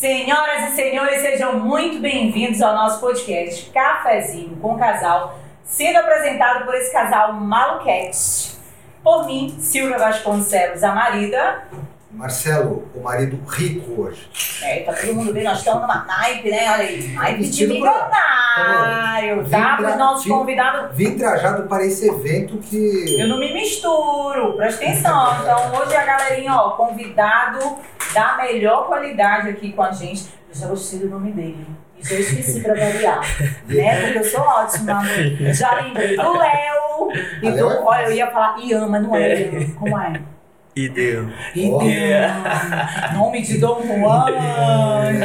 Senhoras e senhores, sejam muito bem-vindos ao nosso podcast Cafezinho com Casal, sendo apresentado por esse casal maluquete. Por mim, Silvia Vasconcelos, a marida. Marcelo, o marido rico hoje. É, tá todo mundo vendo, nós estamos numa naipe, né? Olha aí, naipe de milionário, tá? Para os nossos vim- convidados. Vim trajado para esse evento que. Eu não me misturo, presta atenção. Então, hoje a galerinha, ó, convidado da melhor qualidade aqui com a gente. Eu já gostei do nome dele. Isso eu esqueci pra variar. né? Porque eu sou ótima. Já lembrei do Léo. E do, é olha, eu ia falar Iama, não é Iama. Como é? Ideu. Ó. Iama. Nome de Dom Juan,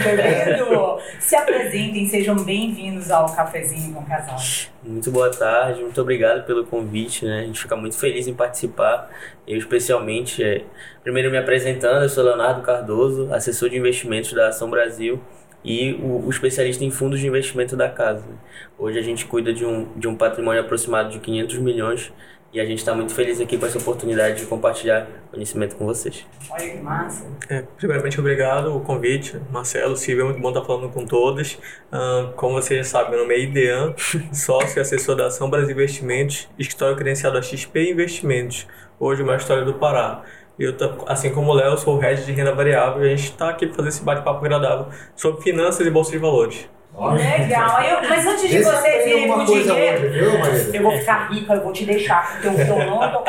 vendo? Se apresentem, sejam bem-vindos ao Cafezinho com Casal. Muito boa tarde, muito obrigado pelo convite, né? A gente fica muito feliz em participar. Eu, especialmente, é... primeiro me apresentando, eu sou Leonardo Cardoso, assessor de investimentos da Ação Brasil e o, o especialista em fundos de investimento da casa. Hoje a gente cuida de um, de um patrimônio aproximado de 500 milhões e a gente está muito feliz aqui com essa oportunidade de compartilhar conhecimento com vocês. Olha que massa. É, primeiramente, obrigado o convite. Marcelo, Silvia, é muito bom estar falando com todos. Ahn, como vocês já sabem, meu nome é Idean, sócio e assessor da Ação Brasil Investimentos, escritório credenciado a XP Investimentos, hoje uma história do Pará. Eu, assim como o Léo, sou o head de renda variável e a gente está aqui para fazer esse bate-papo agradável sobre finanças e bolsa de valores. Legal. Eu- mas antes de se vocês irem pro dinheiro, eu vou ficar rica, eu vou te deixar, porque o violão eu tô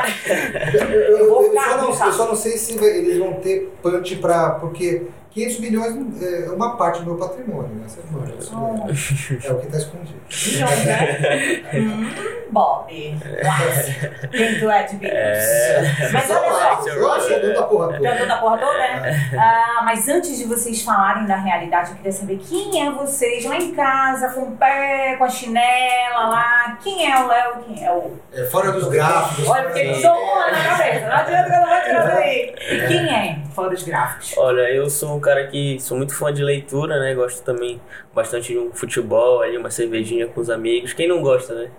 Eu, eu- Eu vou eu só não, eu só não sei se eles vão ter punch pra. Porque 500 milhões é uma parte do meu patrimônio, né? Você manja, é, é o que está escondido. milhões, né? hum, Bob. Clássico. Quem tu é de Beatles? Mas olha só. Eu acho que é da porra toda. deu da porra toda, né? Ah, mas antes de vocês falarem da realidade, eu queria saber quem é vocês lá em casa, com o pé, com a chinela lá. Quem é o Léo? Quem é o. É fora dos gráficos. Olha, porque fora- sou uma na cabeça. Não adianta que eu não vou tirar daí. Quem é fora dos gráficos? Olha, eu sou um cara que sou muito fã de leitura, né? Gosto também bastante de um futebol, ali, uma cervejinha com os amigos. Quem não gosta, né?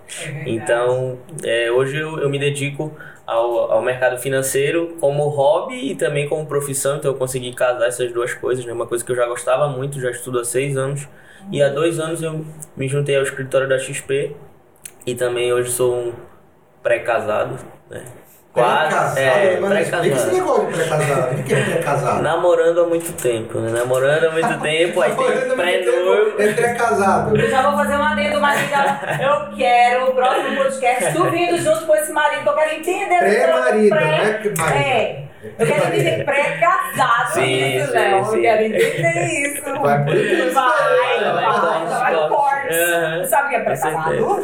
Então, é, hoje eu, eu me dedico ao, ao mercado financeiro como hobby e também como profissão, então eu consegui casar essas duas coisas, né? Uma coisa que eu já gostava muito, já estudo há seis anos. E há dois anos eu me juntei ao escritório da XP e também hoje sou um pré-casado, né? Pré-casado, é, mas explica esse pré-casado. negócio de pré-casado. O que é pré-casado? Namorando há muito tempo, né? Namorando há muito tempo, aí tem pré-noivo. É pré-casado. Eu já vou fazer um adendo, marido. Eu quero o próximo podcast tu vindo junto com esse marido. que Eu quero entender. Pré-marida, Pré- não é que marida. É. Eu quero entender pré-casado Sim, isso, sim, Léo. Eu quero entender isso. Vai. Vai, Vai, vai, vai, vai, vai. cortes. Aham. Sabe o que é Com pré-casado?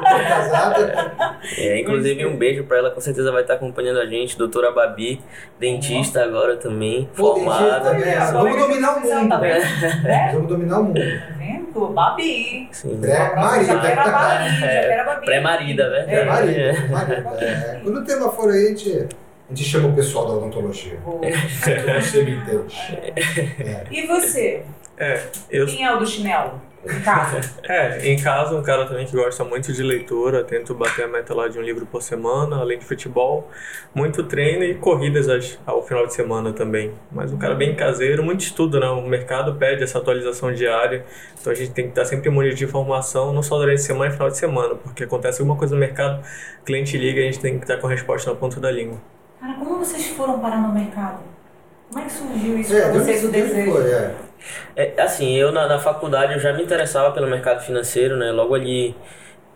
Pré-casado. É, inclusive um beijo pra ela, com certeza vai estar acompanhando a gente, doutora Babi, dentista agora também, Pô, formada. né? Vamos dominar o mundo. Tá vendo? É, Vamos dominar o mundo. tá? Babi. Sim. Pré-marida. É, Babi. Pré-marida. Pré-marida. marida. É. Quando o tema for aí, a gente, a gente chama o pessoal da odontologia. Você me entende. É. E você? É, eu Quem é o do chinelo? Em casa? É, em casa, um cara também que gosta muito de leitura, tento bater a meta lá de um livro por semana, além de futebol, muito treino e corridas às- ao final de semana também. Mas um cara bem caseiro, muito estudo, né? O mercado pede essa atualização diária, então a gente tem que estar sempre imune de informação, não só durante a semana e final de semana, porque acontece alguma coisa no mercado, cliente liga e a gente tem que estar com a resposta na ponta da língua. Cara, como vocês foram parar no mercado? Como é que surgiu isso É, pra de vocês, o desejo? foi? É. É, assim, eu na, na faculdade eu já me interessava pelo mercado financeiro, né? Logo ali,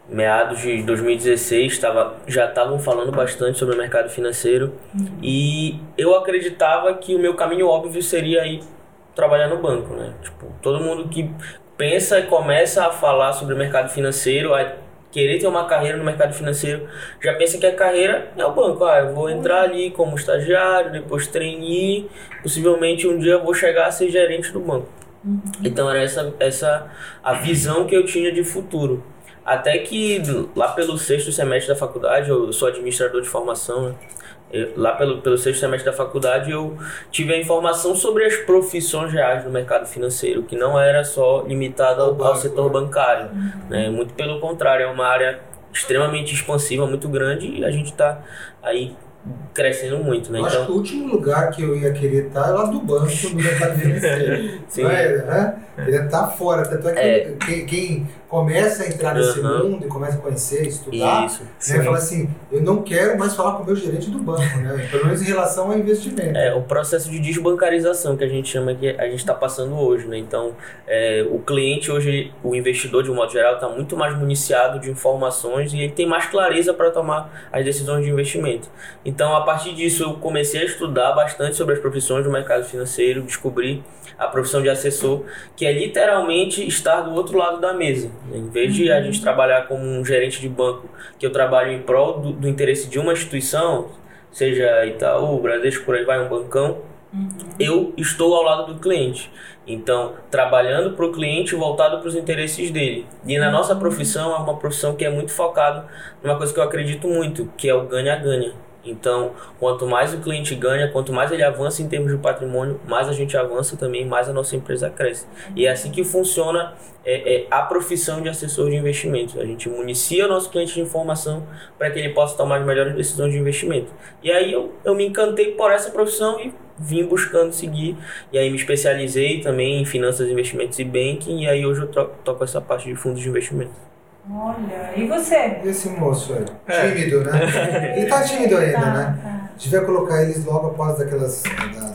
meados de 2016, tava, já estavam falando bastante sobre o mercado financeiro e eu acreditava que o meu caminho óbvio seria ir trabalhar no banco, né? Tipo, todo mundo que pensa e começa a falar sobre o mercado financeiro, querer ter uma carreira no mercado financeiro, já pensa que a carreira é o banco. Ah, eu vou entrar ali como estagiário, depois trainee, possivelmente um dia eu vou chegar a ser gerente do banco. Então era essa, essa a visão que eu tinha de futuro. Até que lá pelo sexto semestre da faculdade, eu sou administrador de formação, né? Eu- lá pelo, pelo sexto semestre da faculdade eu tive a informação sobre as profissões reais do mercado financeiro, que não era só limitada ao, ao setor bancário. Né? Muito pelo contrário, é uma área extremamente expansiva, muito grande, e a gente está aí crescendo muito, né? Eu acho que Então, o último lugar que eu ia querer estar é lá do banco no mercado financeiro. Sim. Não é, né? Queria estar fora. Tanto é que É. Quem, quem começa a entrar nesse Aham. mundo e começa a conhecer, estudar, isso. né, fala assim: eu não quero mais falar com o meu gerente do banco, né? Pelo menos em relação ao investimento. É, o processo de desbancarização que a gente chama que a gente está passando hoje, né? Então, é, o cliente hoje, o investidor de um modo geral, está muito mais municiado de informações e ele tem mais clareza para tomar as decisões de investimento. Então, a partir disso, eu comecei a estudar bastante sobre as profissões do mercado financeiro, descobri a profissão de assessor, que é literalmente estar do outro lado da mesa. Em vez de a gente trabalhar como um gerente de banco, que eu trabalho em prol do, do interesse de uma instituição, seja Itaú, Bradesco, por aí vai, um bancão, eu estou ao lado do cliente. Então, trabalhando para o cliente voltado para os interesses dele. E na nossa profissão é uma profissão que é muito focado numa coisa que eu acredito muito, que é o ganha-ganha. Então, quanto mais o cliente ganha, quanto mais ele avança em termos de patrimônio, mais a gente avança também, mais a nossa empresa cresce. E é assim que funciona é, é, a profissão de assessor de investimento. A gente municia o nosso cliente de informação para que ele possa tomar as melhores decisões de investimento. E aí eu, eu me encantei por essa profissão e vim buscando seguir. E aí me especializei também em finanças, investimentos e banking. E aí hoje eu toco essa parte de fundos de investimento. Olha, e você? E esse moço aí? É. Tímido, né? Ele tá tímido ainda, Tá, né? tá. Devia colocar eles logo após daquelas. Da, da,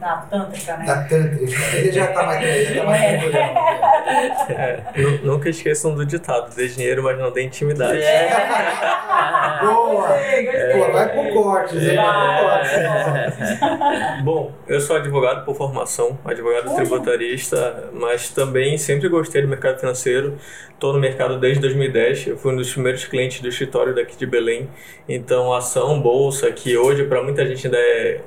Na tântrica, né? da tântrica. Ele já tá mais. Ele já tá mais É. É, nu- nunca esqueçam do ditado: dê dinheiro, mas não dê intimidade. É. Boa! Pô, vai pro cortes, hein? Vai. Bom, eu sou advogado por formação, advogado Olha. tributarista, mas também sempre gostei do mercado financeiro. Estou no mercado desde 2010, eu fui um dos primeiros clientes do escritório daqui de Belém. Então, ação, bolsa, que hoje para muita gente ainda é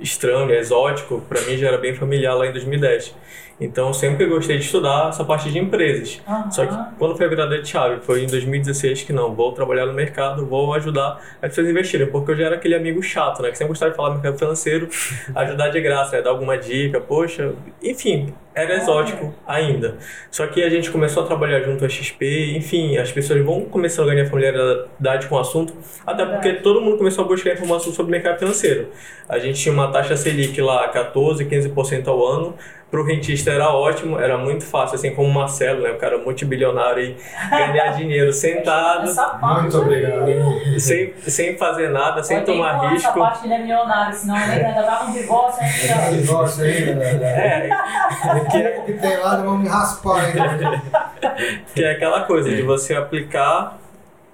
estranho, exótico, para mim já era bem familiar lá em 2010. Então, sempre gostei de estudar essa parte de empresas. Aham. Só que quando foi a virada de chave, foi em 2016 que não, vou trabalhar no mercado, vou ajudar as pessoas a investirem, porque eu já era aquele amigo chato, né, que sempre gostava de falar do mercado financeiro, ajudar de graça, né, dar alguma dica, poxa, enfim, era exótico ainda. Só que a gente começou a trabalhar junto à XP, enfim, as pessoas vão começando a ganhar familiaridade com o assunto, até porque todo mundo começou a buscar informação sobre o mercado financeiro. A gente tinha uma taxa Selic lá, 14, 15% ao ano, para o rentista era ótimo, era muito fácil, assim como o Marcelo, né, o cara multibilionário aí, ganhar dinheiro sentado, Essa parte Muito obrigado. sem, sem fazer nada, sem nem tomar Essa risco. parte ele é milionário, senão ele ainda tá com divórcio ainda. divórcio aí, né? É, O que tem lá, vão me raspar ainda. que é aquela coisa de você aplicar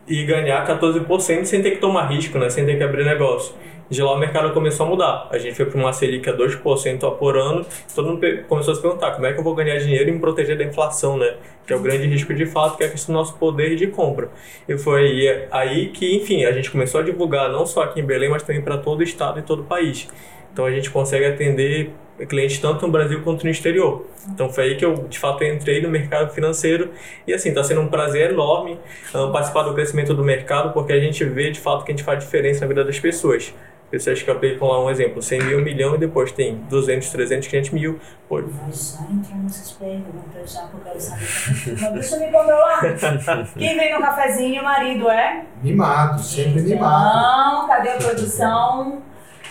e ganhar 14% sem ter que tomar risco, né? sem ter que abrir negócio. De lá o mercado começou a mudar. A gente foi para uma Selic a 2% ao por ano. Todo mundo começou a se perguntar como é que eu vou ganhar dinheiro e me proteger da inflação, né? Que é o grande risco de fato, que é a questão do nosso poder de compra. E foi aí, aí que, enfim, a gente começou a divulgar não só aqui em Belém, mas também para todo o estado e todo o país. Então a gente consegue atender clientes tanto no Brasil quanto no exterior. Então foi aí que eu de fato entrei no mercado financeiro e assim está sendo um prazer enorme ah, participar do crescimento do mercado porque a gente vê de fato que a gente faz diferença na vida das pessoas. Pessoas que aplicam lá um exemplo, 100 mil, um milhão e depois tem 200, 300, 500 mil. Pô, Mas já entra nessas perguntas, já que eu quero saber. Mas deixa eu me controlar. Quem vem no cafezinho, marido, é? Mimado, sempre mimado. Então, cadê a produção?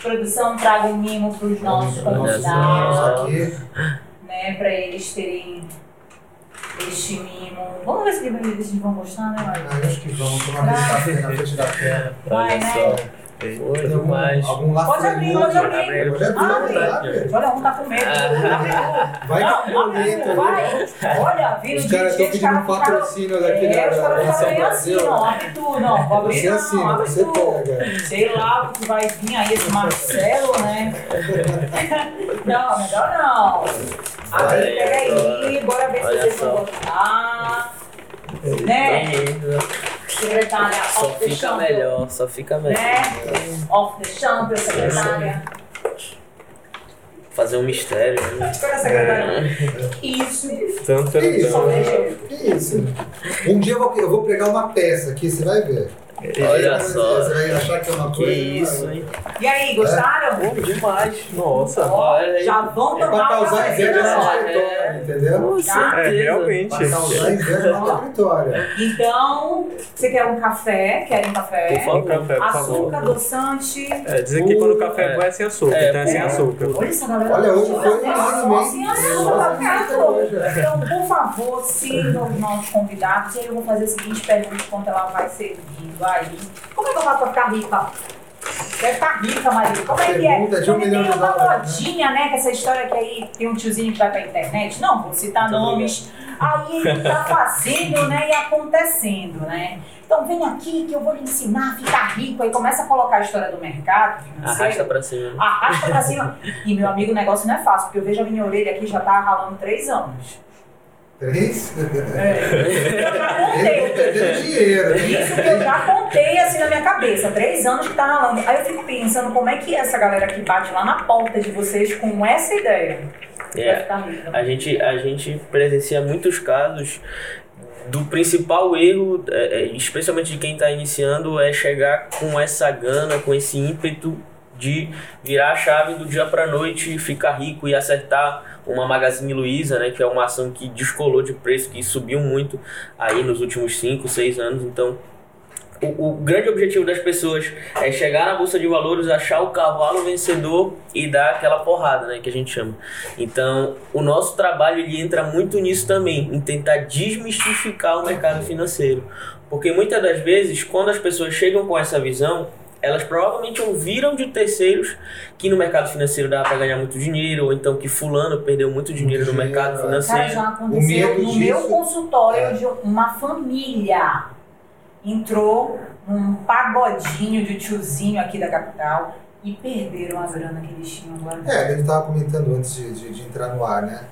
Produção, traga um mimo para os nossos convidados, aqui. né? Para eles terem este mimo. Vamos ver se eles vão gostar, né? Ah, eu acho que vamos tomar uma vez na frente da tela. Vai, Olha né? só. Foi Tem algum, lá Pode abrir, pode abrir. Pode abrir, Abre. Olha, um tá com medo. Abre, Vai Não, com não, boleto vai. Olha, vindo Os de caras estão os pedindo um ficaram- patrocínio daqui É, os da meio assim, Brasil. ó. Abre tu, não. Você não, assina, abre você tu. pega. Sei lá o que vai vir aí, esse Marcelo, né? Não, melhor não. Abre, pega aí, bora ver se vocês vão gostar. Né? Secretária, Só off the fica champion. melhor, só fica melhor. Né? Off the champion, secretária. Fazer um mistério. né? Espera, secretária. Isso. tanto isso? Isso? Um dia eu vou, eu vou pregar uma peça aqui, você vai ver. Olha só. Você vai achar que é uma Que coisa. isso, hein? E aí, gostaram? Pô, demais. Nossa. Ó, olha aí. já vão É pra tomar causar inveja É. território, entendeu? Com Tá? certeza. É, realmente. Pra causar inveja no território. Então, você quer um café? Quer um café? Por favor. Um café, por favor. Açúcar, adoçante. É, dizem que quando o café é bom é sem açúcar, É, então é sem é. açúcar. Olha essa galera. Olha, hoje foi Olha só, unânime, sem açúcar, cara. é. Então, por favor, sigam os nossos convidados. E aí eu vou fazer a seguinte pergunta enquanto ela vai servindo aí. Como é que eu faço pra ficar rica? Deve ficar rica, Maria. Como é que é? Milhão tem uma dólares, modinha, né? Que essa história que aí tem um tiozinho que vai pra internet. Não, vou citar nomes. Aí ele tá fazendo, né? E acontecendo, né? Então vem aqui que eu vou lhe ensinar a ficar rico. Aí começa a colocar a história do mercado. Arrasta pra cima. Arrasta pra cima. E meu amigo, o negócio não é fácil, porque eu vejo a minha orelha aqui já tá ralando três anos. Três? Eu já Ele contei. perdendo dinheiro. hein? Isso que eu já contei assim na minha cabeça. Três anos que tá ralando. Aí eu fico pensando como é que essa galera que bate lá na porta de vocês com essa ideia É, a gente, a gente presencia muitos casos do principal erro, é, é, especialmente de quem está iniciando, é chegar com essa gana, com esse ímpeto de virar a chave do dia para noite, ficar rico e acertar uma Magazine Luiza, né, que é uma ação que descolou de preço, que subiu muito aí nos últimos 5, 6 anos. Então, o, o grande objetivo das pessoas é chegar na bolsa de valores, achar o cavalo vencedor e dar aquela porrada, né, que a gente chama. Então, o nosso trabalho ele entra muito nisso também, em tentar desmistificar o mercado financeiro. Porque muitas das vezes, quando as pessoas chegam com essa visão, elas provavelmente ouviram de terceiros que no mercado financeiro dava para ganhar muito dinheiro, ou então que fulano perdeu muito dinheiro no mercado é. Cara, financeiro. já O aconteceu no meu disso- consultório É. de uma família. Entrou num pagodinho de tiozinho aqui da capital e perderam a grana que eles tinham guardado. É, a gente estava comentando antes de, de- de entrar no ar, né?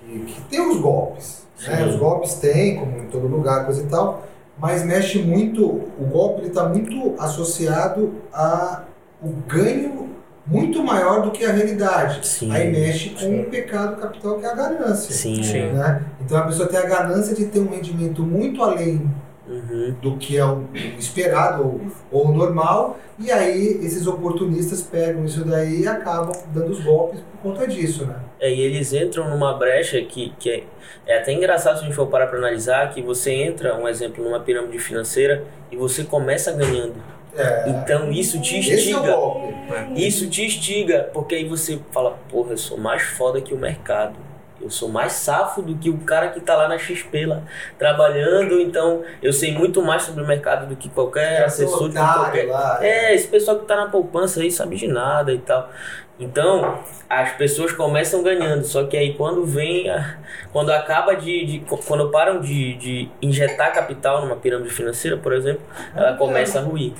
Que, que tem os golpes. Né? Os golpes tem, como em todo lugar, coisa e tal, mas mexe muito, o golpe está muito associado a o ganho muito maior do que a realidade. Sim. Aí mexe com o pecado capital que é a ganância. Sim. Sim. Né? Então a pessoa tem a ganância de ter um rendimento muito além Uhum. do que é o esperado ou, ou o normal, e aí esses oportunistas pegam isso daí e acabam dando os golpes por conta disso, né? É, e eles entram numa brecha que, que é, é até engraçado se a gente for parar para analisar, que você entra, um exemplo, numa pirâmide financeira e você começa ganhando. É, Então isso te é instiga. golpe. Isso te instiga, porque aí você fala, porra, eu sou mais foda que o mercado. Eu sou mais safo do que o cara que tá lá na XP lá, trabalhando, então eu sei muito mais sobre o mercado do que qualquer É, assessor de qualquer. lá, É, esse pessoal que tá na poupança aí sabe de nada e tal. Então, as pessoas começam ganhando, só que aí quando vem, a- quando acaba de, de- quando param de, de injetar capital numa pirâmide financeira, por exemplo, ela começa a ruir.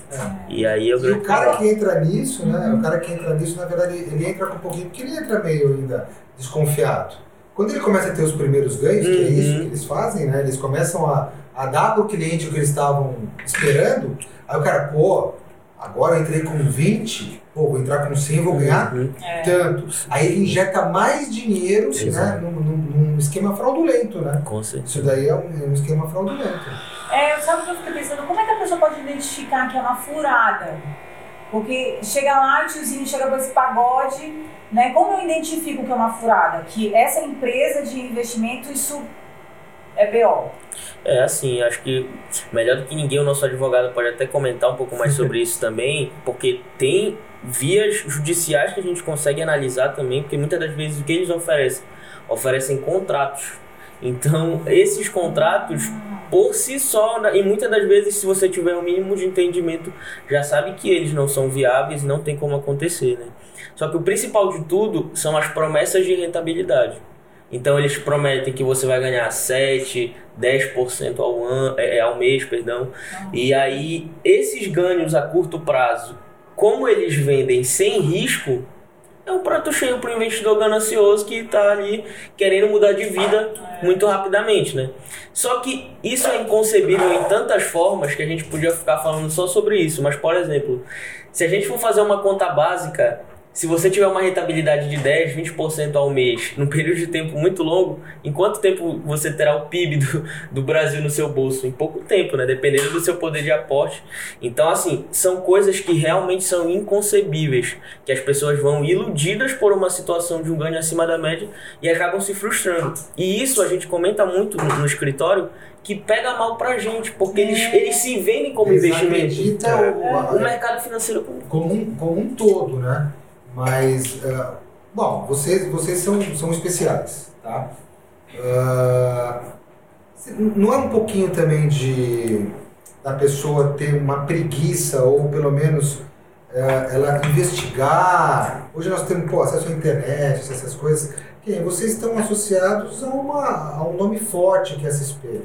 E aí eu E o cara que entra nisso, né? O cara que entra nisso, na verdade, ele entra com um pouquinho, porque ele entra meio ainda desconfiado. Quando ele começa a ter os primeiros ganhos, que é Uhum. isso que eles fazem, né? Eles começam a, a dar pro cliente o que eles estavam esperando, aí o cara, pô, agora eu entrei com 20, pô, vou entrar com 100, vou ganhar Uhum. tanto. Aí ele injeta mais dinheiro, né? Num, num- num esquema fraudulento, né? Com certeza. Isso daí é um, é um esquema fraudulento. É, sabe o que eu fiquei pensando? Como é que a pessoa pode identificar que é uma furada? Porque chega lá, o tiozinho chega com esse pagode, né? Como eu identifico que é uma furada? Que essa empresa de investimento, isso é BO. É assim, acho que melhor do que ninguém o nosso advogado pode até comentar um pouco mais sobre isso também, porque tem vias judiciais que a gente consegue analisar também, porque muitas das vezes o que eles oferecem? Oferecem contratos. Então, esses contratos, por si só, né, e muitas das vezes, se você tiver um mínimo de entendimento, já sabe que eles não são viáveis e não tem como acontecer, né? Só que o principal de tudo são as promessas de rentabilidade. Então eles prometem que você vai ganhar 7, 10% ao, ano, é, ao mês, perdão. E aí esses ganhos a curto prazo, como eles vendem sem risco, é um prato cheio para o investidor ganancioso que está ali querendo mudar de vida muito rapidamente, né? Só que isso é inconcebível em tantas formas que a gente podia ficar falando só sobre isso. Mas, por exemplo, se a gente for fazer uma conta básica se você tiver uma rentabilidade de 10, 20% ao mês, num período de tempo muito longo, em quanto tempo você terá o PIB do, do Brasil no seu bolso? Em pouco tempo, né? Dependendo do seu poder de aporte. Então, assim, são coisas que realmente são inconcebíveis, que as pessoas vão iludidas por uma situação de um ganho acima da média e acabam se frustrando. E isso a gente comenta muito no, no escritório, que pega mal pra gente, porque eles, eles se vendem como Eles investimento. acreditam O o, mercado financeiro como, um, como um todo, né? Mas, ah, bom, vocês, vocês são, são especiais, tá? Ah, não é um pouquinho também de da pessoa ter uma preguiça ou pelo menos eh, ela investigar. Hoje nós temos pô, acesso à internet, essas coisas. Que vocês estão associados a, uma, a um nome forte que é a SSP.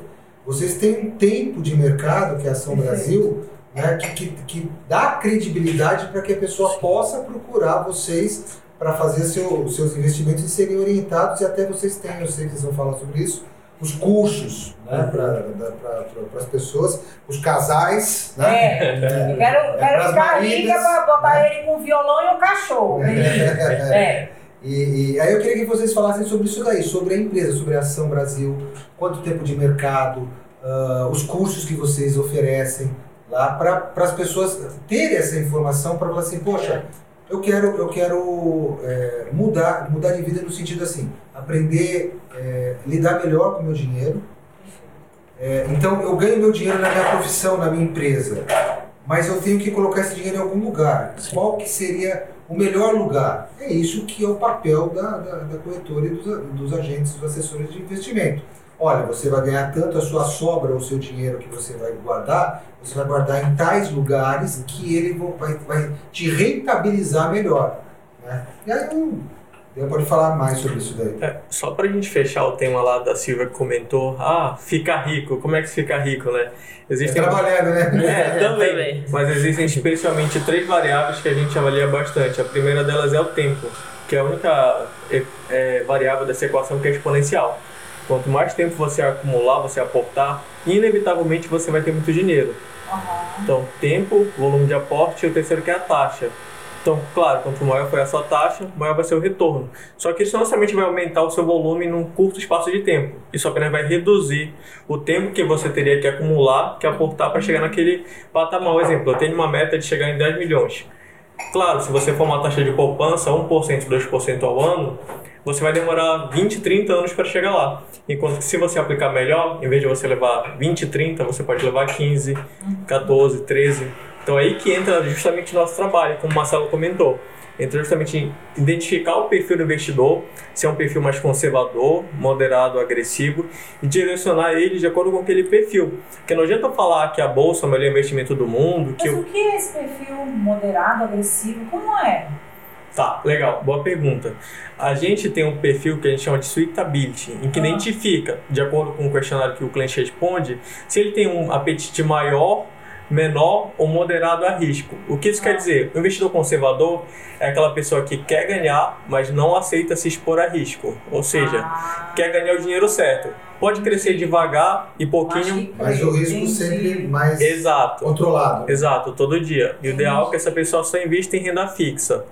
Vocês têm um tempo de mercado, que é a Ação. Brasil, né, que, que, que dá credibilidade para que a pessoa possa procurar vocês para fazer seu, os seus investimentos e serem orientados, e até vocês têm, eu sei que vocês vão falar sobre isso, os cursos né, para as pessoas, os casais. Né? É, eu quero, É quero pras ficar rica maridas, pra botar né? ele com um violão e um cachorro. É. E, e aí eu queria que vocês falassem sobre isso daí, sobre a empresa, sobre a Ação Brasil, quanto tempo de mercado, ah, os cursos que vocês oferecem lá para as pessoas terem essa informação para falar assim, poxa, eu quero, eu quero é, mudar, mudar de vida no sentido assim, aprender é, lidar melhor com o meu dinheiro. É, então eu ganho meu dinheiro na minha profissão, na minha empresa, mas eu tenho que colocar esse dinheiro em algum lugar. Qual que seria o melhor lugar? É isso que é o papel da, da, da corretora e dos, dos agentes, dos assessores de investimento. Olha, você vai ganhar tanto a sua sobra, o seu dinheiro que você vai guardar, você vai guardar em tais lugares que ele vai, vai te rentabilizar melhor. Né? E aí eu, eu pode falar mais sobre isso daí. É, só pra gente fechar o tema lá da Silvia que comentou, ah, ficar rico, como é que se fica rico, né? Existem Trabalhando, né? É, também. Também. Mas existem especialmente três variáveis que a gente avalia bastante. A primeira delas é o tempo, que é a única é, é, variável dessa equação que é exponencial. Quanto mais tempo você acumular, você aportar, inevitavelmente você vai ter muito dinheiro. Aham. Então, tempo, volume de aporte e o terceiro que é a taxa. Então, claro, quanto maior for a sua taxa, maior vai ser o retorno. Só que isso não somente vai aumentar o seu volume num curto espaço de tempo. Isso apenas vai reduzir o tempo que você teria que acumular, que aportar para chegar naquele patamar. Um exemplo, eu tenho uma meta de chegar em 10 milhões. Claro, se você for uma taxa de poupança 1%, 2% ao ano, você vai demorar 20, 30 anos para chegar lá. Enquanto que se você aplicar melhor, em vez de você levar 20, 30, você pode levar 15, 14, 13. Então é aí que entra justamente o nosso trabalho, como o Marcelo comentou. Entra justamente em identificar o perfil do investidor, se é um perfil mais conservador, moderado, agressivo, e direcionar ele de acordo com aquele perfil. Porque não adianta falar que a bolsa é o melhor investimento do mundo, que Mas o que é esse perfil moderado, agressivo? Como é? Tá, legal, boa pergunta. A gente tem um perfil que a gente chama de suitability, em que Ah. identifica, de acordo com o questionário que o cliente responde, se ele tem um apetite maior, menor ou moderado a risco. O que isso quer Ah. dizer? O investidor conservador é aquela pessoa que quer ganhar, mas não aceita se expor a risco. Ou seja, Ah, quer ganhar o dinheiro certo. Pode crescer devagar e pouquinho. Mas o risco sempre mais Exato. controlado. Exato, todo dia. E o ideal é que essa pessoa só invista em renda fixa.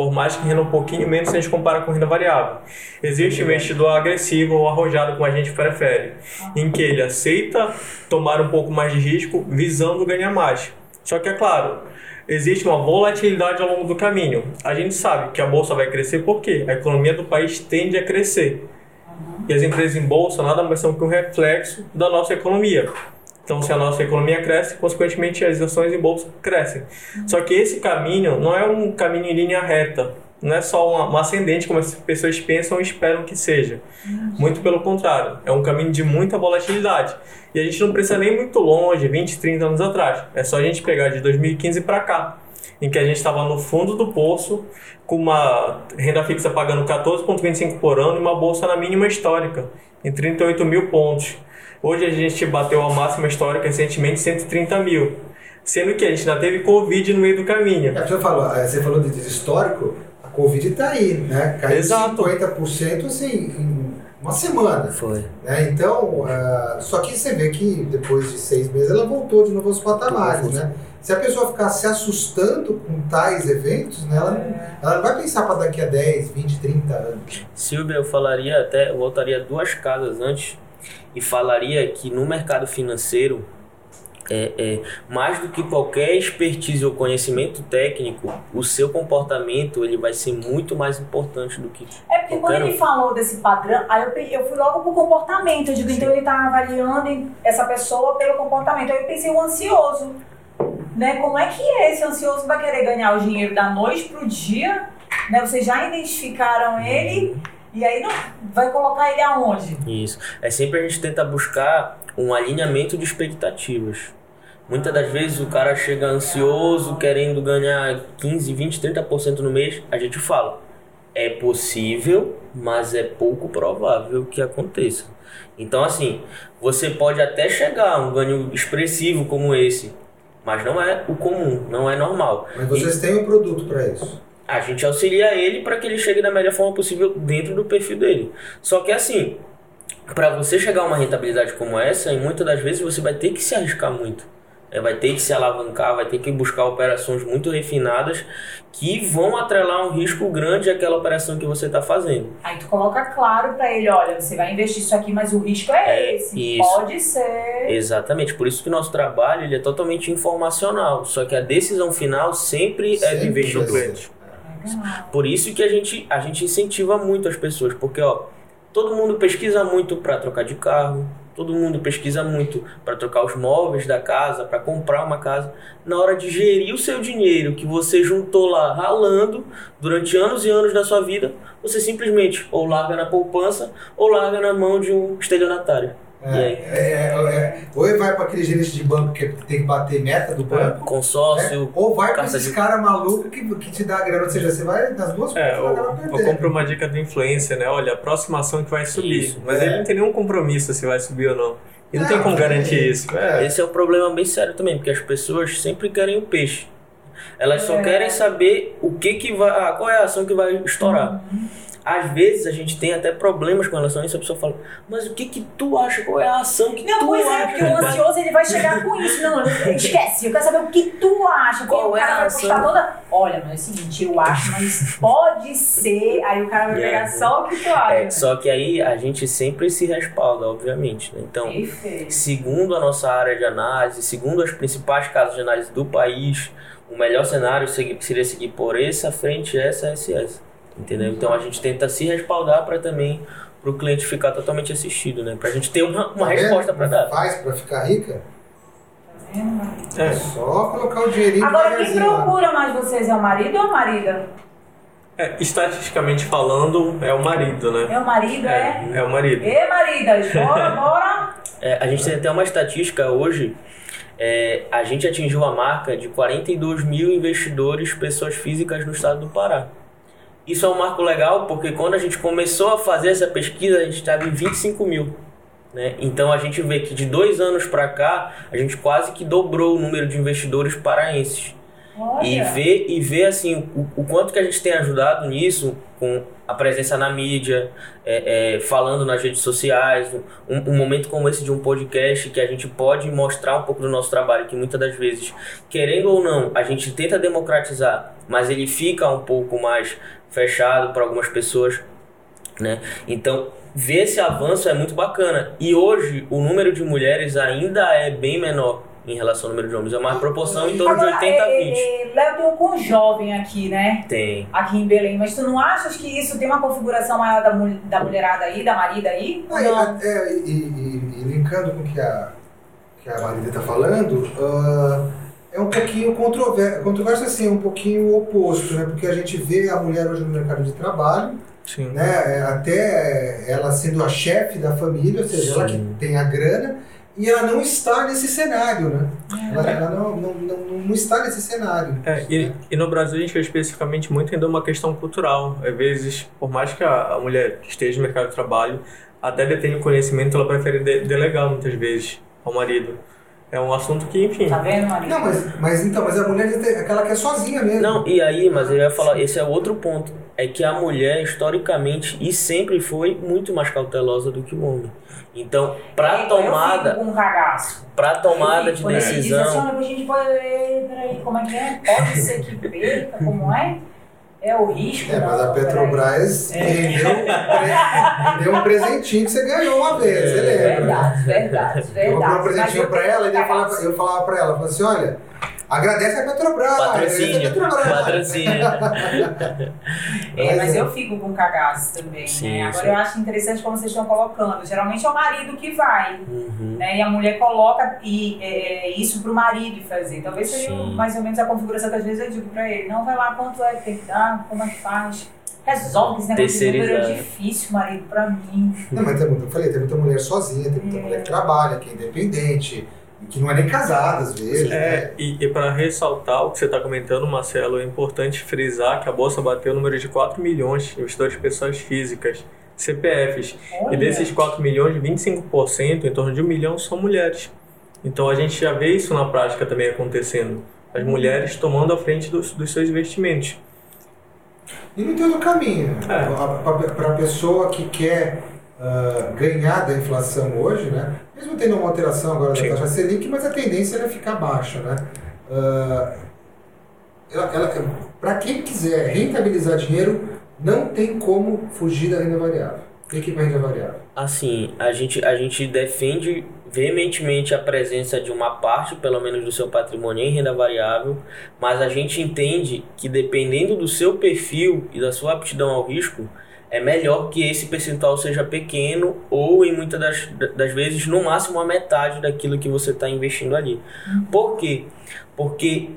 Por mais que renda um pouquinho menos se a gente compara com renda variável. Existe investidor agressivo ou arrojado, como a gente prefere, em que ele aceita tomar um pouco mais de risco visando ganhar mais. Só que é claro, existe uma volatilidade ao longo do caminho. A gente sabe que a bolsa vai crescer porque a economia do país tende a crescer. E as empresas em bolsa nada mais são que um reflexo da nossa economia. Então, se a nossa economia cresce, consequentemente as ações em bolsa crescem. Só que esse caminho não é um caminho em linha reta. Não é só uma, uma ascendente como as pessoas pensam e esperam que seja. Muito pelo contrário. É um caminho de muita volatilidade. E a gente não precisa nem muito longe, 20, 30 anos atrás. É só a gente pegar de 2015 para cá, em que a gente estava no fundo do poço, com uma renda fixa pagando 14,25 por ano e uma bolsa na mínima histórica, em 38 mil pontos. Hoje a gente bateu a máxima histórica recentemente, 130 mil. Sendo que a gente ainda teve Covid no meio do caminho. É, você, falou, é, você falou de histórico, a Covid está aí, né? Caiu Exato. 50% assim, em uma semana. Foi. Né? Então, ah, só que você vê que depois de seis meses ela voltou de novo aos patamares, né? Se a pessoa ficar se assustando com tais eventos, né, ela, não- ela não vai pensar para daqui a 10, 20, 30 anos. Silvia, eu falaria até, eu voltaria duas casas antes e falaria que no mercado financeiro, é, é, mais do que qualquer expertise ou conhecimento técnico, o seu comportamento ele vai ser muito mais importante do que É porque quando ele falou desse padrão, aí eu, eu fui logo pro comportamento. Eu digo, então ele tá avaliando essa pessoa pelo comportamento. Aí eu pensei o ansioso. Né? Como é que é esse ansioso vai querer ganhar o dinheiro da noite pro dia? Né? Vocês já identificaram ele e aí não vai colocar ele aonde? Isso. É sempre a gente tenta buscar um alinhamento de expectativas. Muitas das vezes o cara chega ansioso, querendo ganhar 15, 20, 30% no mês, a gente fala. É possível, mas é pouco provável que aconteça. Então, assim, você pode até chegar a um ganho expressivo como esse, mas não é o comum, não é normal. Mas vocês têm um produto para isso. A gente auxilia ele para que ele chegue da melhor forma possível dentro do perfil dele. Só que assim, para você chegar a uma rentabilidade como essa, em muitas das vezes você vai ter que se arriscar muito. É, vai ter que se alavancar, vai ter que buscar operações muito refinadas que vão atrelar um risco grande àquela operação que você está fazendo. Aí tu coloca claro pra ele, olha, você vai investir isso aqui, mas o risco é, É, esse. isso. Pode ser. Exatamente, por isso que o nosso trabalho ele é totalmente informacional. Só que a decisão final sempre, é do Sempre investidor. vai ser. Legal. Por isso que a gente, a gente incentiva muito as pessoas, porque ó, todo mundo pesquisa muito para trocar de carro, todo mundo pesquisa muito para trocar os móveis da casa, para comprar uma casa. Na hora de gerir o seu dinheiro que você juntou lá ralando durante anos e anos da sua vida, você simplesmente ou larga na poupança ou larga na mão de um estelionatário. É, E aí? é, é, é, ou ele vai para aquele gerente de banco que tem que bater meta do banco, Consórcio, né? ou vai para esses de- caras malucos que, que te dá a grana. Ou seja, você vai nas duas É, ou, perdendo. compra uma dica do influencer, né? Olha, a próxima ação que vai subir. Isso. Mas É. ele não tem nenhum compromisso se vai subir ou não. E não É, tem como garantir é- isso. É. Esse é um problema bem sério também, porque as pessoas sempre querem o peixe. Elas só É. querem saber o que que vai, ah, qual é a ação que vai estourar. Às vezes a gente tem até problemas com relação a isso, a pessoa fala, mas o que que tu acha? Qual é a ação que Não, tu pois é, acha? porque o que vai-" ansioso ele vai chegar com isso. Não, esquece, eu quero saber o que tu acha. Qual o é cara a vai ação? toda. Olha, mas é o seguinte, eu acho, mas pode ser. Aí o cara vai pegar só o que tu acha. É, só que aí a gente sempre se respalda, obviamente. né? Então, Perfeito. segundo a nossa área de análise, segundo as principais casas de análise do país, o melhor cenário seria seguir por essa frente, essa, essa essa. Entendeu? Então a gente tenta se respaldar para também para o cliente ficar totalmente assistido, né? Pra gente ter uma, uma Tá resposta para dar. Faz para ficar rica? É É. só colocar o dinheirinho Agora, quem procura mais vocês é o marido ou a marida? É, estatisticamente falando, é o marido, né? É o marido, é? É, é o marido. Ê, maridas, bora, bora. É, a gente tem até uma estatística hoje. é, a gente atingiu a marca de 42 mil investidores, pessoas físicas no estado do Pará. Isso é um marco legal porque quando a gente começou a fazer essa pesquisa, a gente estava em 25 mil. Né? Então a gente vê que de dois anos para cá, a gente quase que dobrou o número de investidores paraenses. Olha. E ver, e ver assim, o, o quanto que a gente tem ajudado nisso, com a presença na mídia, é, é, falando nas redes sociais, um, um momento como esse de um podcast que a gente pode mostrar um pouco do nosso trabalho, que muitas das vezes, querendo ou não, a gente tenta democratizar, mas ele fica um pouco mais fechado para algumas pessoas, né? Então, ver esse avanço é muito bacana. E hoje, o número de mulheres ainda é bem menor em relação ao número de homens. É uma proporção em torno de Agora, 80 a é, 20. é, é, Léo tem um com jovem aqui, né? Tem. Aqui em Belém. Mas tu não achas que isso tem uma configuração maior da, mul- da mulherada aí, da marida aí? Ou Aí, não? é, e, e- e linkando com o que a, que a Marida está falando, ah, é um pouquinho controverso, controverso assim, é um pouquinho oposto, né? Porque a gente vê a mulher hoje no mercado de trabalho, Sim. né? é, Até ela sendo a chefe da família, ou seja, ela que Sim. tem a grana, e ela não está nesse cenário, né? Ela, ela não, não, não, não está nesse cenário. É, e, e no Brasil a gente vê especificamente muito ainda uma questão cultural. Às vezes, por mais que a, a mulher esteja no mercado de trabalho, até detém o conhecimento, ela prefere de, delegar muitas vezes ao marido. É um assunto que, enfim. Tá vendo, Maria? Não, mas, mas então, mas a mulher é aquela que é sozinha mesmo. Não, e aí, mas eu ia falar, esse é outro ponto. É que a mulher, historicamente, e sempre foi muito mais cautelosa do que o homem. Então, pra Eu tomada, fico com um cagaço. pra tomada Eu de diz assim, decisão, olha, gente pode. Peraí, como é que é? Pode ser que perca, como é? É o risco. É, mas a. Petrobras É. rendeu, pre- deu um presentinho que você ganhou uma vez, você lembra? Verdade, verdade, Eu verdade. comprei um presentinho eu pra ela e eu falava, eu falava pra ela, falava assim, olha, agradece a Petrobras, patrocínio, a Petrobras. patrocínio. É, Mas é. eu fico com cagaço também, Sim, né? Agora sim. eu acho interessante como vocês estão colocando. Geralmente é o marido que vai, Uhum. né? E a mulher coloca e, é, isso pro marido fazer. Talvez seja Sim. mais ou menos a configuração que às vezes eu digo pra ele. Não, vai lá, quanto é que tem que dar, como é que faz. Resolve esse negócio de número é Terceirizar. difícil, marido, pra mim. Não, mas tem, muito- eu falei, tem muita mulher sozinha, tem muita É. mulher que trabalha, que é independente, que não é nem casada às vezes, né? É, e, e para ressaltar o que você está comentando, Marcelo, é importante frisar que a Bolsa bateu o número de 4 milhões de investidores pessoas físicas, CPFs. Olha. E desses 4 milhões, 25%, em torno de 1 milhão, são mulheres. Então a gente já vê isso na prática também acontecendo. As mulheres tomando a frente dos, dos seus investimentos. E não tem outro caminho. É. Para a pessoa que quer ah, ganhar da inflação hoje, né? Mesmo tendo uma alteração agora da Sim. taxa Selic, mas a tendência é ficar baixa, né? Ah, ela, ela, para quem quiser rentabilizar dinheiro, não tem como fugir da renda variável. Tem que ir para renda variável. Assim, a gente, a gente defende veementemente a presença de uma parte, pelo menos, do seu patrimônio em renda variável, mas a gente entende que dependendo do seu perfil e da sua aptidão ao risco, é melhor que esse percentual seja pequeno ou, em muitas das, das vezes, no máximo a metade daquilo que você está investindo ali. Por quê? Porque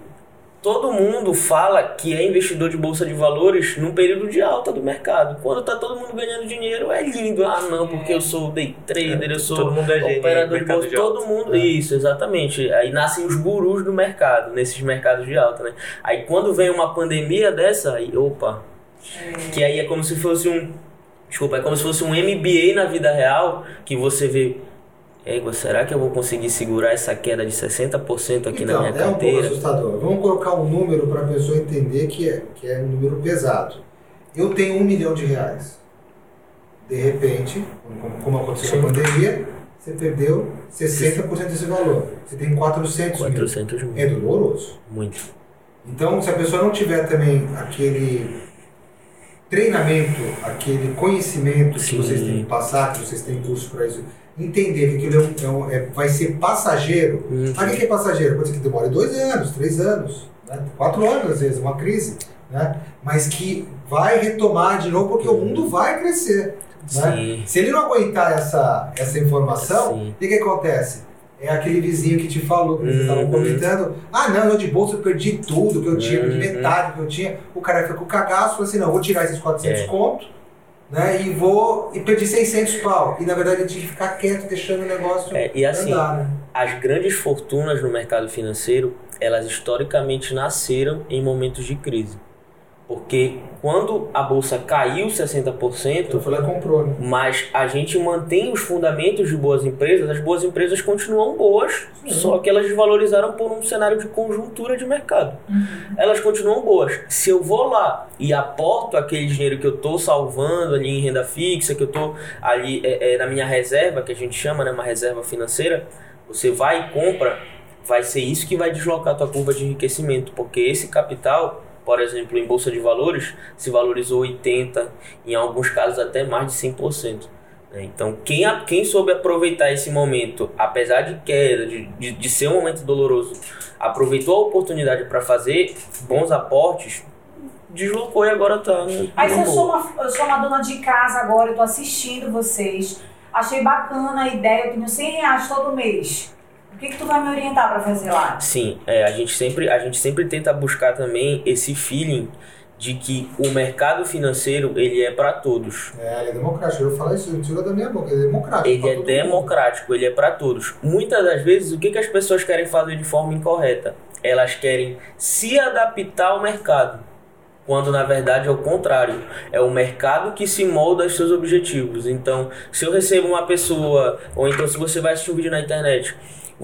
todo mundo fala que é investidor de bolsa de valores num período de alta do mercado. Quando tá todo mundo ganhando dinheiro, é lindo. Ah, não, porque eu sou day trader, eu sou Todo mundo é operador de bolsa, de todo mundo. Isso, exatamente. Aí nascem os gurus do mercado, nesses mercados de alta, né? Aí quando vem uma pandemia dessa, aí, opa, que aí é como se fosse um. Desculpa, é como se fosse um MBA na vida real, que você vê. Égua, será que eu vou conseguir segurar essa queda de 60% aqui na então, minha é um pouco carteira? assustador. Vamos colocar um número para a pessoa entender que é, que é um número pesado. Eu tenho um milhão de reais. De repente, como, como aconteceu com a pandemia, você perdeu 60% desse valor. Você tem 400 mil. 400 mil. É doloroso. Muito. Então, se a pessoa não tiver também aquele treinamento, aquele conhecimento Sim. que vocês têm que passar, que vocês têm curso para isso, entender que aquilo é um- é é- vai ser passageiro. Uhum. Mas o que é passageiro? Pode ser que demore dois anos, três anos, né? quatro anos às vezes, uma crise, né? mas que vai retomar de novo porque o mundo vai crescer. Né? Se ele não aguentar essa, essa informação, o que, que acontece? É aquele vizinho que te falou, que vocês estavam Uhum. comentando, ah não, eu de bolsa eu perdi tudo que eu tinha, perdi Uhum. metade que eu tinha. O cara fica com o cagaço, falou assim, não, eu vou tirar esses 400 É. conto, né, e vou, e perdi 600 pau. E na verdade ele tinha que ficar quieto, deixando o negócio É, e assim, andar, né? As grandes fortunas no mercado financeiro, elas historicamente nasceram em momentos de crise. Porque quando a bolsa caiu 60%, Então e comprou, né? mas a gente mantém os fundamentos de boas empresas, as boas empresas continuam boas, só que elas desvalorizaram por um cenário de conjuntura de mercado. Elas continuam boas. Se eu vou lá e aporto aquele dinheiro que eu estou salvando ali em renda fixa, que eu estou ali é, é, na minha reserva, que a gente chama, né, uma reserva financeira, você vai e compra, vai ser isso que vai deslocar a tua curva de enriquecimento, porque esse capital por exemplo, em bolsa de valores, se valorizou 80%, em alguns casos até mais de 100%. né? Então, quem, quem soube aproveitar esse momento, apesar de queda, de, de, de ser um momento doloroso, aproveitou a oportunidade para fazer bons aportes, deslocou e agora tá. né, Aí se eu sou, uma, eu sou uma dona de casa agora, eu tô assistindo vocês, achei bacana a ideia, eu tenho 100 reais todo mês. O que, que tu vai me orientar pra fazer lá? Sim, é, a, gente sempre, a gente sempre tenta buscar também esse feeling de que o mercado financeiro ele é para todos. É, ele é democrático. Eu falar isso, tira da minha boca. Ele é democrático. Ele é todo mundo. democrático, ele é para todos. Muitas das vezes, o que, que as pessoas querem fazer de forma incorreta? Elas querem se adaptar ao mercado, quando na verdade é o contrário. É o mercado que se molda aos seus objetivos. Então, se eu recebo uma pessoa, ou então se você vai assistir um vídeo na internet,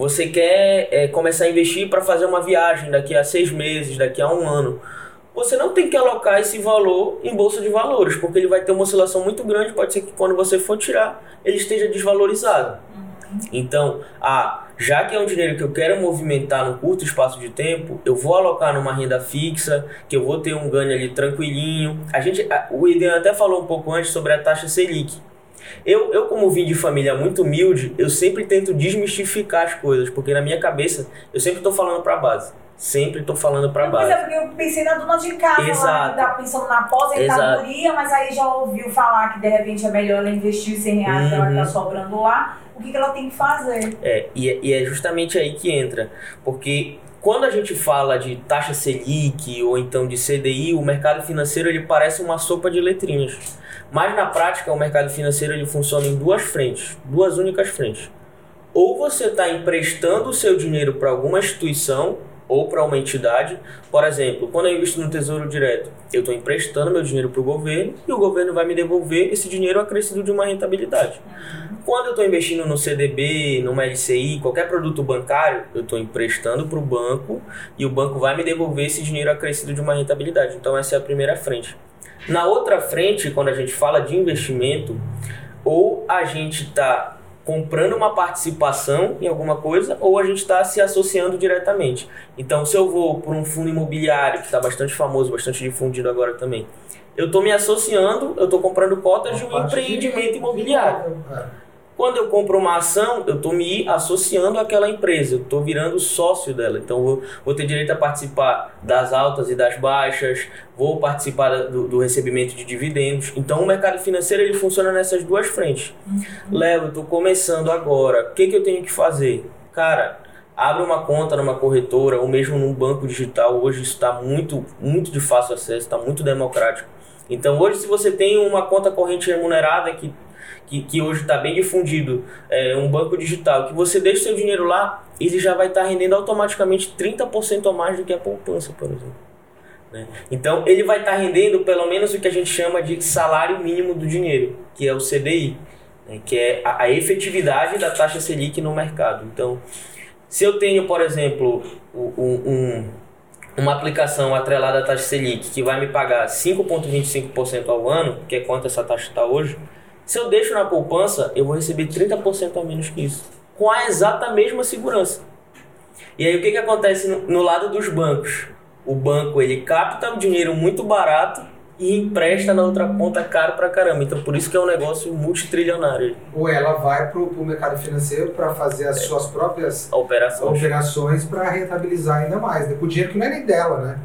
Você quer é, começar a investir para fazer uma viagem daqui a seis meses, daqui a um ano. Você não tem que alocar esse valor em bolsa de valores, porque ele vai ter uma oscilação muito grande. Pode ser que quando você for tirar, ele esteja desvalorizado. Então, ah, já que é um dinheiro que eu quero movimentar no curto espaço de tempo, eu vou alocar numa renda fixa, que eu vou ter um ganho ali tranquilinho. A gente, o Iden até falou um pouco antes sobre a taxa Selic. Eu, eu, como vim de família muito humilde, eu sempre tento desmistificar as coisas, porque na minha cabeça eu sempre estou falando para a base. Sempre estou falando para a base. Pois é, porque eu pensei na dona de casa, Exato. lá, tá pensando na aposentadoria, mas aí já ouviu falar que de repente é melhor ela investir 100 reais uhum. que ela tá sobrando lá. O que, que ela tem que fazer? É, e, é, e é justamente aí que entra. Porque quando a gente fala de taxa Selic ou então de CDI, o mercado financeiro ele parece uma sopa de letrinhas. Mas na prática, o mercado financeiro ele funciona em duas frentes, duas únicas frentes. Ou você está emprestando o seu dinheiro para alguma instituição ou para uma entidade. Por exemplo, quando eu invisto no Tesouro Direto, eu estou emprestando meu dinheiro para o governo e o governo vai me devolver esse dinheiro acrescido de uma rentabilidade. Quando eu estou investindo no CDB, numa LCI, qualquer produto bancário, eu estou emprestando para o banco e o banco vai me devolver esse dinheiro acrescido de uma rentabilidade. Então essa é a primeira frente. Na outra frente, quando a gente fala de investimento, ou a gente está comprando uma participação em alguma coisa ou a gente está se associando diretamente. Então, se eu vou por um fundo imobiliário que está bastante famoso, bastante difundido agora também, eu estou me associando, eu estou comprando cotas de um empreendimento imobiliário. Quando eu compro uma ação, eu estou me associando àquela empresa, eu estou virando sócio dela. Então, vou, vou, ter direito a participar das altas e das baixas, vou participar do, do recebimento de dividendos. Então, o mercado financeiro ele funciona nessas duas frentes. Uhum. Léo, eu estou começando agora, o que, que eu tenho que fazer? Cara, abre uma conta numa corretora ou mesmo num banco digital. Hoje isso está muito, muito de fácil acesso, está muito democrático. Então, hoje, se você tem uma conta corrente remunerada que que, que hoje está bem difundido, é, um banco digital, que você deixa seu dinheiro lá, ele já vai estar tá rendendo automaticamente 30% a mais do que a poupança, por exemplo. Né? Então, ele vai estar tá rendendo pelo menos o que a gente chama de salário mínimo do dinheiro, que é o CDI, né? que é a, a efetividade da taxa Selic no mercado. Então, se eu tenho, por exemplo, um, um, uma aplicação atrelada à taxa Selic que vai me pagar 5,25% ao ano, que é quanto essa taxa está hoje, se eu deixo na poupança, eu vou receber 30% a menos que isso. Com a exata mesma segurança. E aí o que, que acontece no, no lado dos bancos? O banco ele capta o dinheiro muito barato e empresta na outra ponta caro pra caramba. Então por isso que é um negócio multitrilionário. Ou ela vai pro, pro mercado financeiro para fazer as é. suas próprias operações, operações para rentabilizar ainda mais, né? Com dinheiro que não é nem dela, né?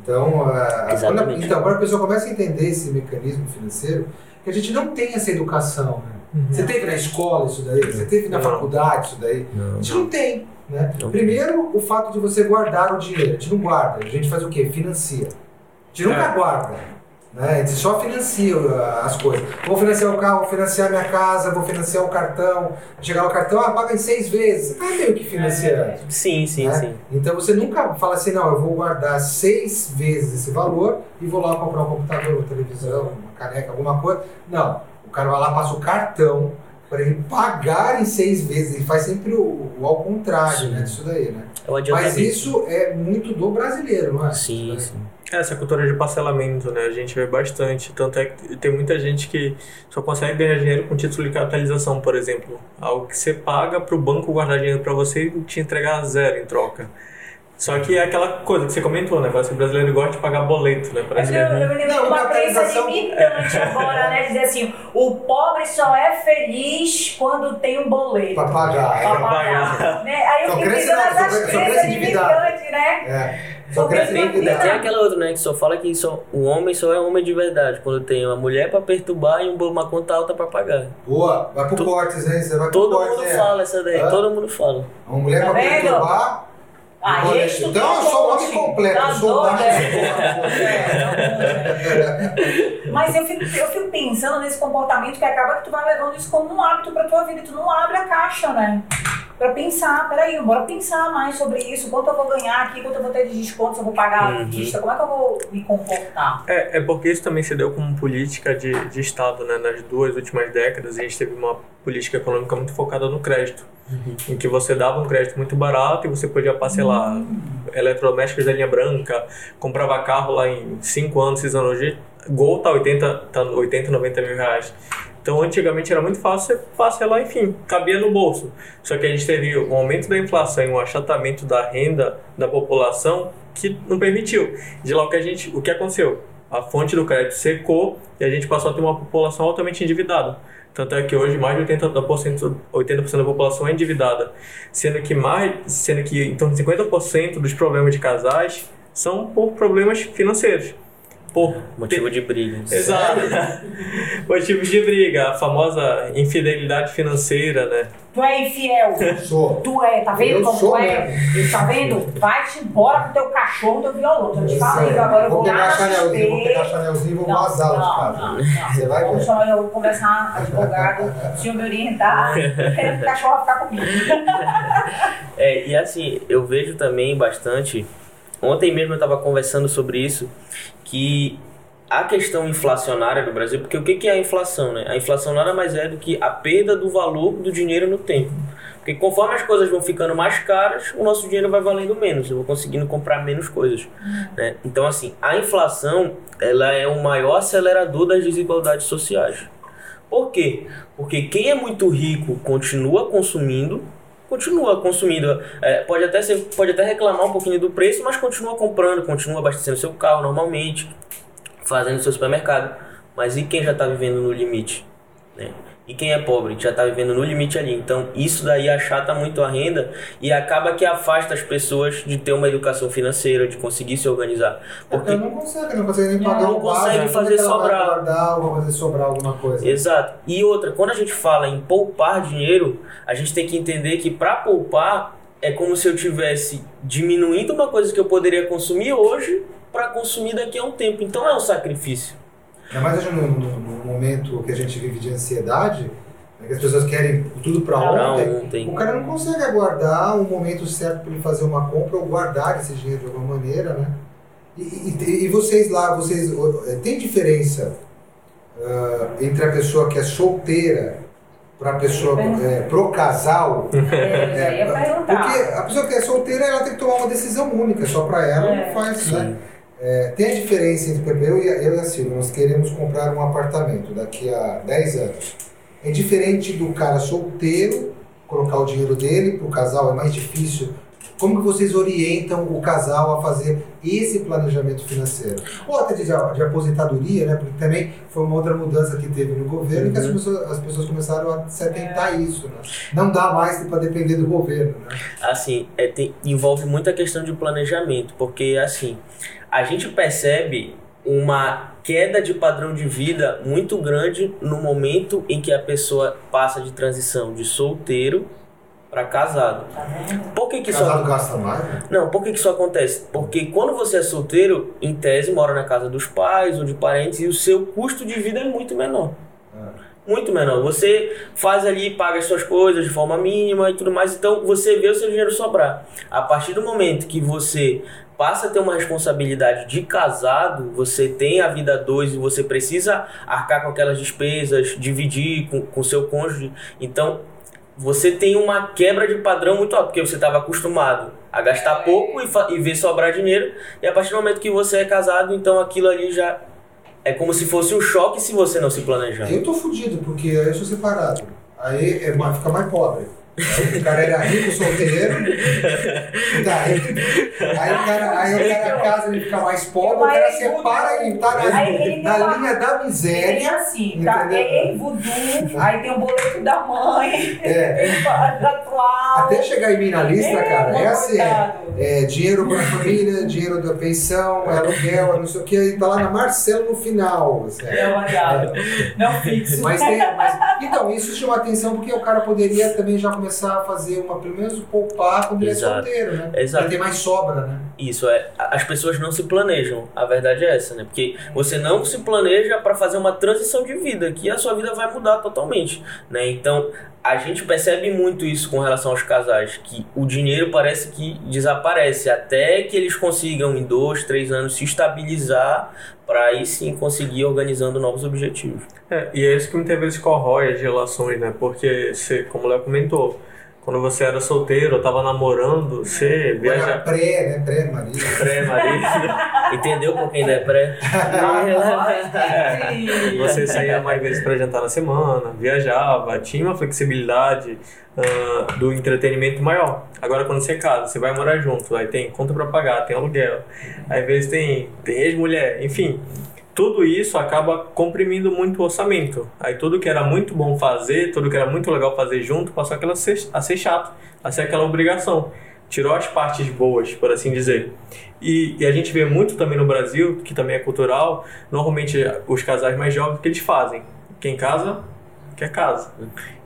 Então, a, quando, então, quando a pessoa começa a entender esse mecanismo financeiro, que a gente não tem essa educação. Né? Uhum. Você teve na escola isso daí? Você teve na faculdade isso daí? Não. A gente não tem. Né? Não. Primeiro, o fato de você guardar o dinheiro. A gente não guarda. A gente faz o quê? Financia. A gente nunca é. guarda. Né? A gente só financia as coisas. Vou financiar o carro, vou financiar minha casa, vou financiar o cartão. Chegar o cartão, ah, paga em seis vezes. Tá meio que financiando. É. Sim, sim, né? sim. Então você nunca fala assim, não, eu vou guardar seis vezes esse valor e vou lá comprar um computador, uma televisão, uma caneca, alguma coisa. Não. O cara vai lá, passa o cartão para ele pagar em seis vezes. Ele faz sempre o, o ao contrário, né? Disso daí, né? É Mas isso é muito do brasileiro, não é? Sim, sim. Essa cultura de parcelamento, né? A gente vê bastante. Tanto é que tem muita gente que só consegue ganhar dinheiro com título de capitalização, por exemplo. Algo que você paga para o banco guardar dinheiro para você e te entregar zero em troca. Só que é aquela coisa que você comentou, né? Parece que o brasileiro gosta de pagar boleto, né? Parece eu, eu me lembro de uma crença limitante agora, né? Dizer assim, o pobre só é feliz quando tem um boleto. Pra pagar. Pra pagar. Né? Aí eu fico pensando nessas crenças limitantes, né? É. Só cresce tem, tem aquela outra, né? Que só fala que só, o homem só é homem de verdade. Quando tem uma mulher pra perturbar e uma conta alta pra pagar. Boa, vai pro to, cortes, hein? Você vai pro todo cortes, mundo é. fala essa daí, todo mundo fala. Uma mulher tá pra vendo? perturbar ah, então eu sou o homem completo, tá eu sou o Mas eu fico, eu fico pensando nesse comportamento que acaba que tu vai levando isso como um hábito pra tua vida. Tu não abre a caixa, né? Para pensar, peraí, bora pensar mais sobre isso, quanto eu vou ganhar aqui, quanto eu vou ter de desconto, se eu vou pagar à Uhum. vista, como é que eu vou me comportar? É, é porque isso também se deu como política de, de Estado, né? Nas duas últimas décadas, a gente teve uma política econômica muito focada no crédito, em que você dava um crédito muito barato e você podia parcelar eletrodomésticos da linha branca, comprava carro lá em 5 anos, 6 anos. Hoje, Gol tá 80, tá 80, 90 mil reais. Então, antigamente era muito fácil você parcelar, enfim, cabia no bolso. Só que a gente teve um aumento da inflação e um achatamento da renda da população que não permitiu. De lá o que a gente, o que aconteceu? A fonte do crédito secou e a gente passou a ter uma população altamente endividada. Tanto é que hoje mais de 80%, 80% da população é endividada, sendo que mais, sendo que de 50% dos problemas de casais são por problemas financeiros. Por Motivo de briga. Exato. Motivos de briga, a famosa infidelidade financeira, né? Tu é infiel, Sou. tu é, tá vendo Eu como sou tu é? Tá vendo? Vai-te embora com teu cachorro, teu violão. Eu te falei que agora eu vou pegar lá na chanelzinho, vou pegar chanelzinho e vou vazar de casa. Você vai Vamos ver. chamar, eu vou conversar, advogado, se eu me orientar, querendo que o cachorro ficar comigo. É, e assim, eu vejo também bastante. Ontem mesmo eu estava conversando sobre isso, que a questão inflacionária do Brasil, porque o que que é a inflação, né? A inflação nada mais é do que a perda do valor do dinheiro no tempo. Porque conforme as coisas vão ficando mais caras, o nosso dinheiro vai valendo menos, eu vou conseguindo comprar menos coisas. Né? Então, assim, a inflação ela é o maior acelerador das desigualdades sociais. Por quê? Porque quem é muito rico continua consumindo, continua consumindo. É, pode, até ser, pode até reclamar um pouquinho do preço, mas continua comprando, continua abastecendo seu carro normalmente, fazendo seu supermercado. Mas e quem já está vivendo no limite? Né? E quem é pobre, que já está vivendo no limite ali. Então, isso daí achata muito a renda e acaba que afasta as pessoas de ter uma educação financeira, de conseguir se organizar. Porque não consegue, não consegue nem pagar Não consegue fazer é vai sobrar. guardar ou fazer sobrar alguma coisa. Exato. E outra, quando a gente fala em poupar dinheiro, a gente tem que entender que para poupar é como se eu tivesse diminuindo uma coisa que eu poderia consumir hoje para consumir daqui a um tempo. Então é um sacrifício. Ainda mais hoje no, momento que a gente vive de ansiedade, né, que as pessoas querem tudo para Pra ontem, ontem. o cara não consegue aguardar o momento certo para ele fazer uma compra ou guardar esse dinheiro de alguma maneira, né? E, e- e vocês lá, vocês eh, tem diferença ah, entre a pessoa que é solteira para a pessoa eh, pro casal? É, ia perguntar. Porque a pessoa que é solteira, ela tem que tomar uma decisão única, só para ela, É. não faz, né? É, tem a diferença entre eu e, eu e a Silvia, nós queremos comprar um apartamento daqui a 10 anos. É diferente do cara solteiro, colocar o dinheiro dele, para o casal é mais difícil. Como que vocês orientam o casal a fazer esse planejamento financeiro? Ou até de, de aposentadoria, né? Porque também foi uma outra mudança que teve no governo que as Uhum. pessoas, as pessoas começaram a se atentar a isso, né? Não dá mais para depender do governo, né? Assim, é, tem- envolve muita questão de planejamento, porque assim, a gente percebe uma queda de padrão de vida muito grande no momento em que a pessoa passa de transição de solteiro para casado. Por que, que Casado gasta mais, né? Não, por que, que isso acontece? Porque quando você é solteiro, em tese, mora na casa dos pais ou de parentes e o seu custo de vida é muito menor. Muito menor. Você faz ali, paga as suas coisas de forma mínima e tudo mais, então você vê o seu dinheiro sobrar. A partir do momento que você passa a ter uma responsabilidade de casado, você tem a vida dois e você precisa arcar com aquelas despesas, dividir com o seu cônjuge. Então, você tem uma quebra de padrão muito alta, porque você estava acostumado a gastar pouco e, e ver sobrar dinheiro, e a partir do momento que você é casado, então aquilo ali já é como se fosse um choque se você não se planejar. Eu tô fudido, porque aí eu sou separado. Aí é fica mais pobre. Aí o cara era rico, solteiro. Tá, aí, aí o cara, aí o cara casa ele fica mais pobre, o cara separa e tá na, Aí ele na uma- linha da miséria. assim, tá? Entendeu? É em voodoo, aí tem o boleto da mãe, É, tem o atual. até chegar em mim na lista, cara, é assim. É, coitado. É dinheiro para a família, dinheiro da pensão, é aluguel, é não sei o que, e tá lá na Marcelo no final. assim. É variável, não fixo. Mas tem, mas- então, isso chama atenção porque o cara poderia também já começar a fazer uma, pelo menos poupar quando ele é solteiro, né? Exato. Ele tem mais sobra, né? Isso é, as pessoas não se planejam. A verdade é essa, né? Porque você não se planeja para fazer uma transição de vida, que a sua vida vai mudar totalmente, né? Então, a gente percebe muito isso com relação aos casais, que o dinheiro parece que desaparece até que eles consigam em dois, três anos se estabilizar para aí sim conseguir organizando novos objetivos. É, e é isso que muitas vezes corrói as relações, né? Porque, você, como o Léo comentou, quando você era solteiro, ou tava namorando, você Era viaja pré, né? Pré-marido. pré-marido, Entendeu por quem é pré? Entendi. você saía mais vezes para jantar na semana, viajava, tinha uma flexibilidade ah, do entretenimento maior. Agora, quando você casa, você vai morar junto, aí tem conta para pagar, tem aluguel, aí às vezes tem, tem ex-mulher, enfim. Tudo isso acaba comprimindo muito o orçamento. Aí tudo que era muito bom fazer, tudo que era muito legal fazer junto, passou aquela ser, a ser chato, a ser aquela obrigação. Tirou as partes boas, por assim dizer. E, e a gente vê muito também no Brasil, que também é cultural, normalmente os casais mais jovens, que eles fazem? Quem casa, quer casa.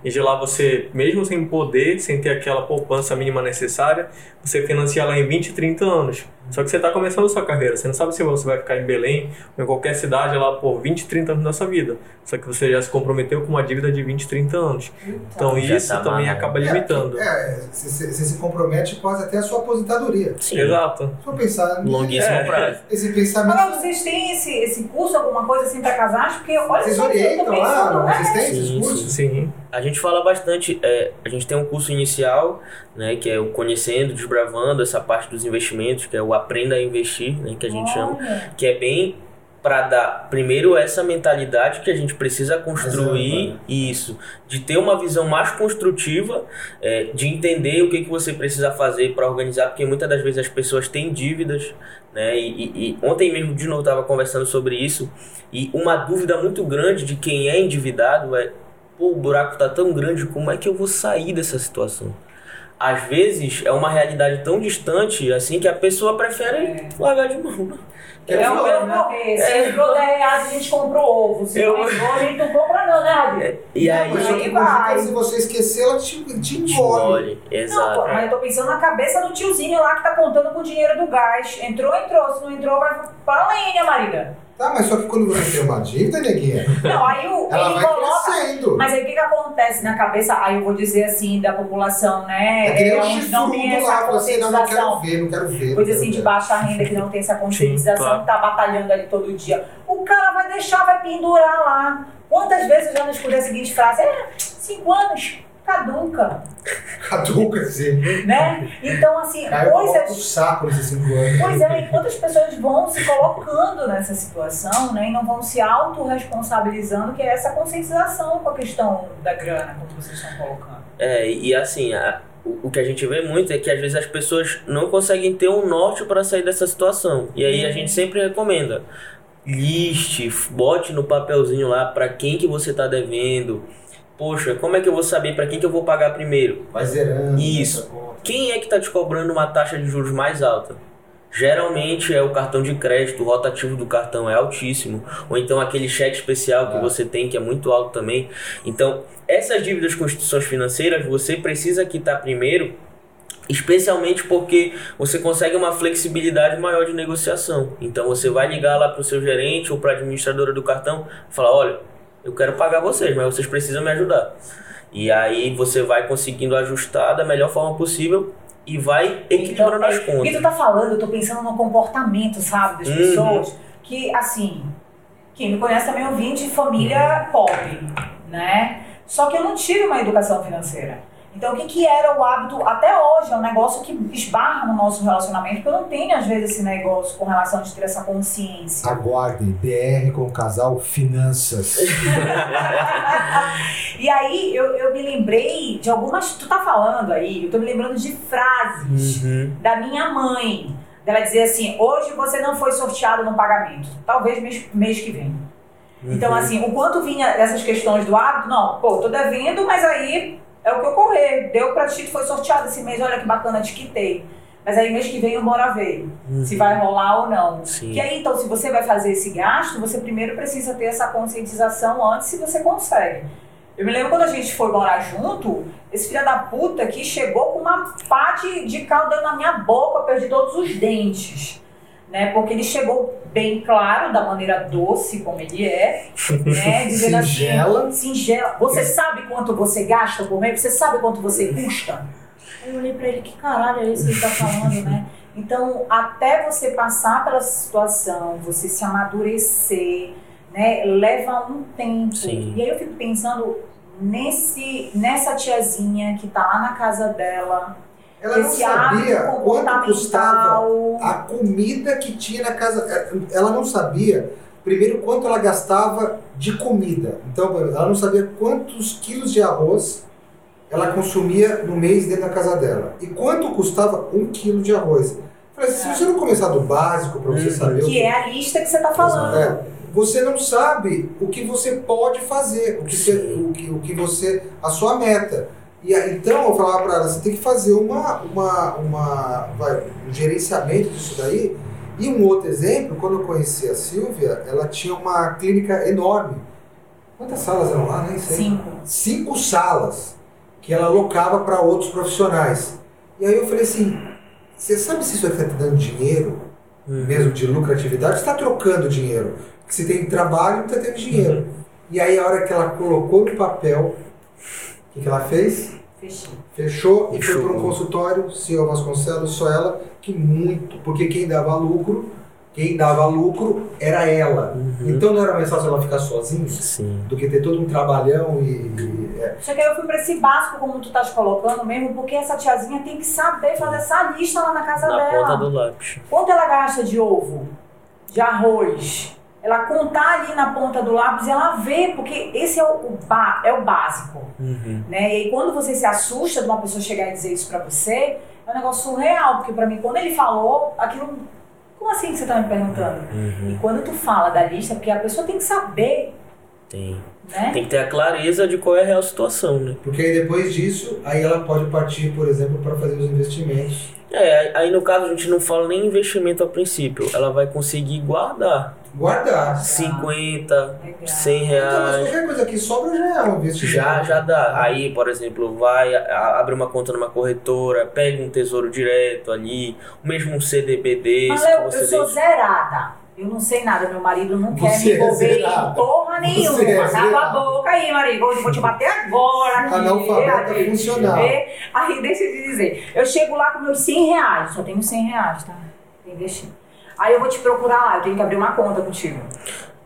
E de lá você, mesmo sem poder, sem ter aquela poupança mínima necessária, você financia ela em 20, 30 anos. Só que você está começando a sua carreira, você não sabe se você vai ficar em Belém ou em qualquer cidade lá por 20, 30 anos da sua vida. Só que você já se comprometeu com uma dívida de 20, 30 anos. Então Já isso tá também amarrado. acaba limitando. É, você, você se compromete quase até a sua aposentadoria. Sim. Exato. For pensar Longuíssimo É. prazo. esse pensamento. Agora, vocês têm esse, esse curso, alguma coisa assim pra casais? Porque olha Vocês só, tô orientam lá? né? Vocês têm esses Sim, cursos? Sim. A gente fala bastante, é, a gente tem um curso inicial, né, que é o Conhecendo, Desbravando, essa parte dos investimentos, que é o Aprenda a Investir, né, que a gente chama, Olha. que é bem para dar, primeiro, essa mentalidade que a gente precisa construir, isso, de ter uma visão mais construtiva, é, de entender o que, que você precisa fazer para organizar, porque muitas das vezes as pessoas têm dívidas, né, e, e- e ontem mesmo, de novo, estava conversando sobre isso, e uma dúvida muito grande de quem é endividado é pô, o buraco tá tão grande, como é que eu vou sair dessa situação? Às vezes é uma realidade tão distante assim que a pessoa prefere largar de mão. né? É É o meu né? morrer. Se É. entrou 10 reais, a gente comprou ovo. Se Eu- não entrou, a gente não compra não, né, Rabi? E Não, aí, mas aí vai. se você esquecer, ela te, te te engole. engole. Não, Exato. pô, mas eu tô pensando na cabeça do tiozinho lá que tá contando com o dinheiro do gás. Entrou, entrou. Se não entrou, vai pra lenha, Marília. Tá, mas só que quando você tem uma dívida, neguinha, Não, aí o, ela ele vai coloca... crescendo. Mas aí o que, que acontece na cabeça? Aí eu vou dizer assim, da população, né? É que é, não tem essa lá, você não, não quero conscientização. ver, não quero ver. Vou dizer não assim, de baixa renda que não tem essa conscientização, claro. que tá batalhando ali todo dia. O cara vai deixar, vai pendurar lá. Quantas vezes eu já não escutei a seguinte frase? É, cinco anos, caduca. Caduca, assim. né? Então, assim, Caiu o coisas... saco nesses cinco anos. Pois é, e quantas pessoas vão se colocando nessa situação, né? E não vão se autorresponsabilizando, que é essa conscientização com a questão da grana, como vocês estão colocando. É, e assim, a- o, que a gente vê muito é que às vezes as pessoas não conseguem ter um norte para sair dessa situação. E aí a gente sempre recomenda. Liste, bote no papelzinho lá para quem que você tá devendo. Poxa, como é que eu vou saber para quem que eu vou pagar primeiro? Vai zerando. Isso. essa conta. Quem é que está te cobrando uma taxa de juros mais alta? Geralmente é o cartão de crédito, o rotativo do cartão é altíssimo, ou então aquele cheque especial que É. você tem que é muito alto também. Então, essas dívidas com instituições financeiras você precisa quitar primeiro, especialmente porque você consegue uma flexibilidade maior de negociação. Então, você vai ligar lá para o seu gerente ou para a administradora do cartão e falar: olha, eu quero pagar vocês, mas vocês precisam me ajudar. E aí você vai conseguindo ajustar da melhor forma possível e vai equilibrando as O que tu contas. tá falando, eu tô pensando no comportamento, sabe, das Uhum. pessoas. Que, assim, quem me conhece também, eu vim de família pobre, né? Só que eu não tive uma educação financeira. Então, o que, que era o hábito, até hoje, é um negócio que esbarra no nosso relacionamento, porque eu não tenho, às vezes, esse negócio com relação de ter essa consciência. Aguardem, BR com o casal Finanças. E aí, eu, eu me lembrei de algumas. Tu tá falando aí, eu tô me lembrando de frases. Uhum. da minha mãe. Dela dizer assim, hoje você não foi sorteado no pagamento. Talvez mês, mês que vem. Então, Uhum. assim, o quanto vinha dessas questões do hábito, não, pô, tô devendo, mas aí é o que ocorrer. Deu pra ti, foi sorteado esse mês, olha que bacana, te quitei. Mas aí mês que vem o bora ver se vai rolar ou não. Uhum. Sim. Que aí, então, se você vai fazer esse gasto, você primeiro precisa ter essa conscientização antes se você consegue. Eu me lembro quando a gente foi morar junto, esse filho da puta aqui chegou com uma pá de, de cal dentro na minha boca, eu perdi todos os dentes. né? Porque ele chegou bem claro, da maneira doce como ele é, né? Dizendo Singela. assim, singela. Você sabe quanto você gasta por mês? Você sabe quanto você custa? Aí eu olhei pra ele, que caralho é esse que ele tá falando, né? Então, até você passar pela situação, você se amadurecer, né? Leva um tempo. Sim. E aí eu fico pensando nesse, nessa tiazinha que tá lá na casa dela, Ela não sabia quanto custava a comida que tinha na casa. Ela não sabia, primeiro, quanto ela gastava de comida. Então, ela não sabia quantos quilos de arroz ela consumia no mês dentro da casa dela. E quanto custava um quilo de arroz. Falei, se você não começar do básico para você Uhum. saber o Que é a lista que você tá falando. É, você não sabe o que você pode fazer, o que, você, o que, o que você. a sua meta. E aí, então eu falava para ela, você tem que fazer uma, uma, uma, vai, um gerenciamento disso daí. E um outro exemplo, quando eu conheci a Silvia, ela tinha uma clínica enorme. Quantas salas eram lá? Nem sei. Cinco. Cinco salas que ela alocava para outros profissionais. E aí eu falei assim, você sabe se isso aqui está te dando dinheiro? Uhum. mesmo de lucratividade, está trocando dinheiro. Porque se tem trabalho, não está tendo dinheiro. E aí, a hora que ela colocou no papel, que, que ela fez? Fechei. Fechou e foi Fechou. para um consultório, CEO Vasconcelos, só ela, que muito, porque quem dava lucro, quem dava lucro era ela. Uhum. Então não era mais fácil ela ficar sozinha Sim. do que ter todo um trabalhão e. e- é. Só que aí eu fui pra esse básico, como tu estás colocando mesmo, porque essa tiazinha tem que saber fazer essa lista lá na casa Na dela. ponta do lápis. Quanto ela gasta de ovo, de arroz? Ela contar ali na ponta do lápis e ela vê, porque esse é o, o ba- é o básico. Uhum. Né? E aí quando você se assusta de uma pessoa chegar e dizer isso pra você, é um negócio surreal, porque pra mim, quando ele falou, aquilo. Como assim que você tá me perguntando? Uhum. E quando tu fala da lista, porque a pessoa tem que saber, Tem. né? Tem que ter a clareza de qual é a real situação, né? Porque aí depois disso, aí ela pode partir, por exemplo, para fazer os investimentos. É, aí no caso a gente não fala nem investimento a princípio. Ela vai conseguir guardar Guardar. 50, Legal. 100 Então, mas reais. qualquer coisa que sobra já é um investimento. Já, já dá. Aí, por exemplo, vai, abre uma conta numa corretora, pega um tesouro direto ali, o mesmo um CDB Mas eu, eu sou deixa. zerada. Eu não sei nada, meu marido não quer Você me é envolver zerada. em porra nenhuma. Você é Cala a boca aí, marido. Vou, vou te bater agora. aqui. Analfabeta Aí, funcional. Aí, deixa eu te dizer. Eu chego lá com meus 100 reais. Só tenho 100 reais, tá? Investir. Aí eu vou te procurar lá. Eu tenho que abrir uma conta contigo.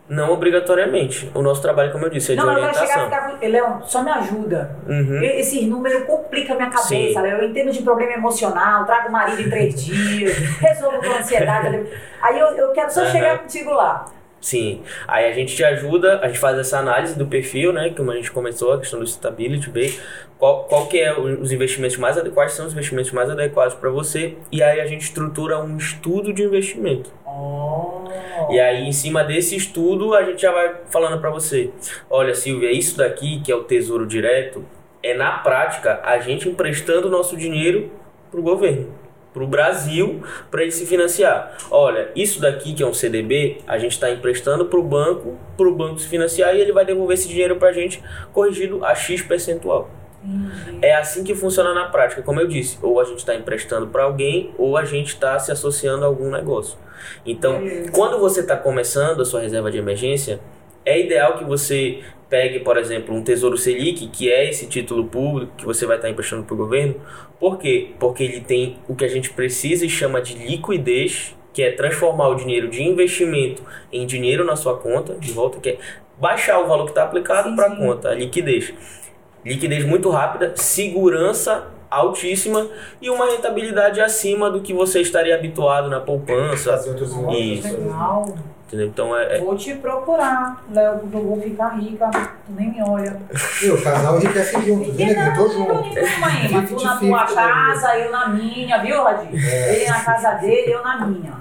Não obrigatoriamente. O nosso trabalho, como eu disse, é de não, eu quero chegar e orientação. ficar. Leão, só me ajuda. Uhum. Esses números complicam a minha cabeça, Sim. Eu entendo de problema emocional, trago o marido em três dias, resolvo com ansiedade. Aí eu, eu quero só Aham. chegar contigo lá. Sim. Aí a gente te ajuda, a gente faz essa análise do perfil, né? Como a gente começou, a questão do stability, ver qual, qual que é os investimentos mais adequados, são os investimentos mais adequados para você. E aí a gente estrutura um estudo de investimento. Oh. E aí, em cima desse estudo, a gente já vai falando para você: olha, Silvia, isso daqui, que é o tesouro direto, é na prática a gente emprestando o nosso dinheiro pro governo, pro Brasil, para ele se financiar. Olha, isso daqui, que é um CDB, a gente está emprestando pro banco, pro banco se financiar e ele vai devolver esse dinheiro pra gente corrigido a X percentual. Entendi. É assim que funciona na prática, como eu disse. Ou a gente está emprestando para alguém, ou a gente está se associando a algum negócio. Então, Beleza. quando você está começando a sua reserva de emergência, é ideal que você pegue, por exemplo, um Tesouro Selic, que é esse título público que você vai estar emprestando para o governo. Por quê? Porque ele tem o que a gente precisa e chama de liquidez, que é transformar o dinheiro de investimento em dinheiro na sua conta, de volta, que é baixar o valor que está aplicado para a conta, a liquidez. Liquidez muito rápida, segurança altíssima e uma rentabilidade acima do que você estaria habituado na poupança. Fazer outros Isso. legal. Entendeu? Então é, é- Vou te procurar, Léo, porque eu vou ficar rica. Tu nem me olha. E o casal enriquece juntos, viu, Neguinho? Tô junto. Mãe, mas tu na 50-50, tua né, casa, eu na minha, viu, Radir? É. Ele na casa dele, eu na minha.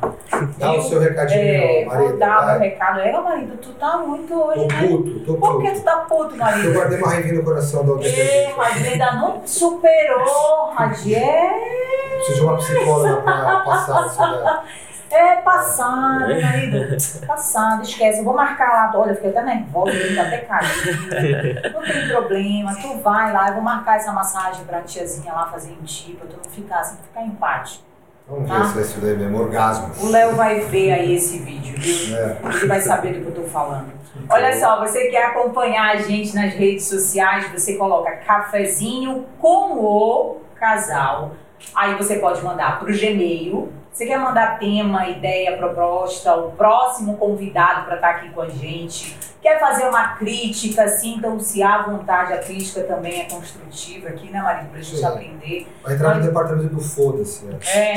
Dá o seu recadinho, É, marido. vou dar o meu vai. recado. É, marido, tu tá muito hoje, Tô né? puto, tô Por que puto. tu tá puto, Eu marido? guardei uma raivinha no coração da outra vez. Radir, ainda não superou, Radir. É, Preciso de uma psicóloga pra passar isso daí. é passado, marido. Passado, esquece. Eu vou marcar lá. Olha, eu fiquei até nervosa, eu até caindo. Não tem problema, tu vai lá, eu vou marcar essa massagem pra tiazinha lá fazer em ti, pra tu não ficar assim, ficar em paz. Vamos ver Ah. se vai isso daí mesmo, orgasmo. O Léo vai ver aí esse vídeo, viu? É. Ele vai saber do que eu tô falando. Olha só, você quer acompanhar a gente nas redes sociais, você coloca cafezinho com o casal. Aí você pode mandar pro Gmail. Você quer mandar tema, ideia, proposta, o próximo convidado para estar aqui com a gente. Quer fazer uma crítica, sintam-se à vontade. A crítica também é construtiva aqui, né, Maria? Pra gente Sim. aprender. Vai entrar no departamento do foda-se. né? É,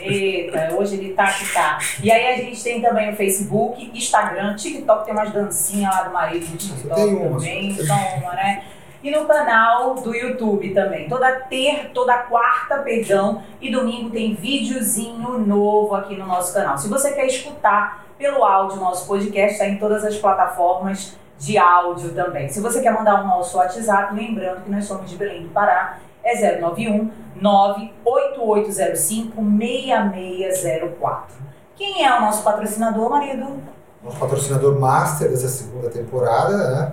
eita, hoje ele tá que tá. E aí a gente tem também o Facebook, Instagram, TikTok, tem umas dancinhas lá do marido no TikTok também, só uma, né? E no canal do YouTube também. Toda ter, toda quarta, perdão, e domingo tem videozinho novo aqui no nosso canal. Se você quer escutar pelo áudio nosso podcast, está em todas as plataformas de áudio também. Se você quer mandar um nosso WhatsApp, lembrando que nós somos de Belém do Pará, é 091 98805 6604. Quem é o nosso patrocinador, marido? Nosso patrocinador master dessa segunda temporada né,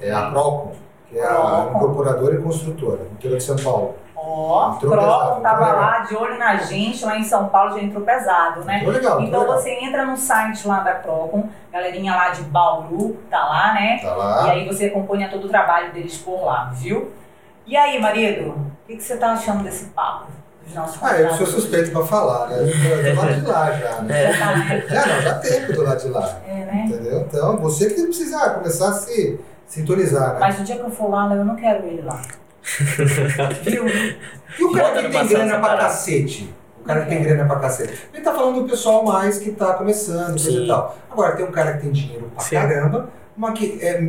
é a Procon, que é a incorporadora e construtora, interior de São Paulo. Ó, Entrou Croco pesado, tava entrou lá de olho na gente, lá em São Paulo já entrou pesado, né? Muito legal, Então legal. você entra no site lá da Procon, galerinha lá de Bauru, tá lá, né? Tá lá. E aí você acompanha todo o trabalho deles por lá, viu? E aí, marido, o que, que você tá achando desse papo Ah, eu sou suspeito pra falar, né? Eu tô lá de lá já, né? Já não, já tem que eu tô lá de lá. É, né? Entendeu? Então, você que precisa começar a se sintonizar, né? Mas o dia que eu for lá, eu não quero ele lá. Viu? E o cara Bota que tem grana pra separada. cacete? O cara que tem grana pra cacete. Ele tá falando do pessoal mais que tá começando, coisa e tal. Agora, tem um cara que tem dinheiro pra Sim. caramba, mas que é,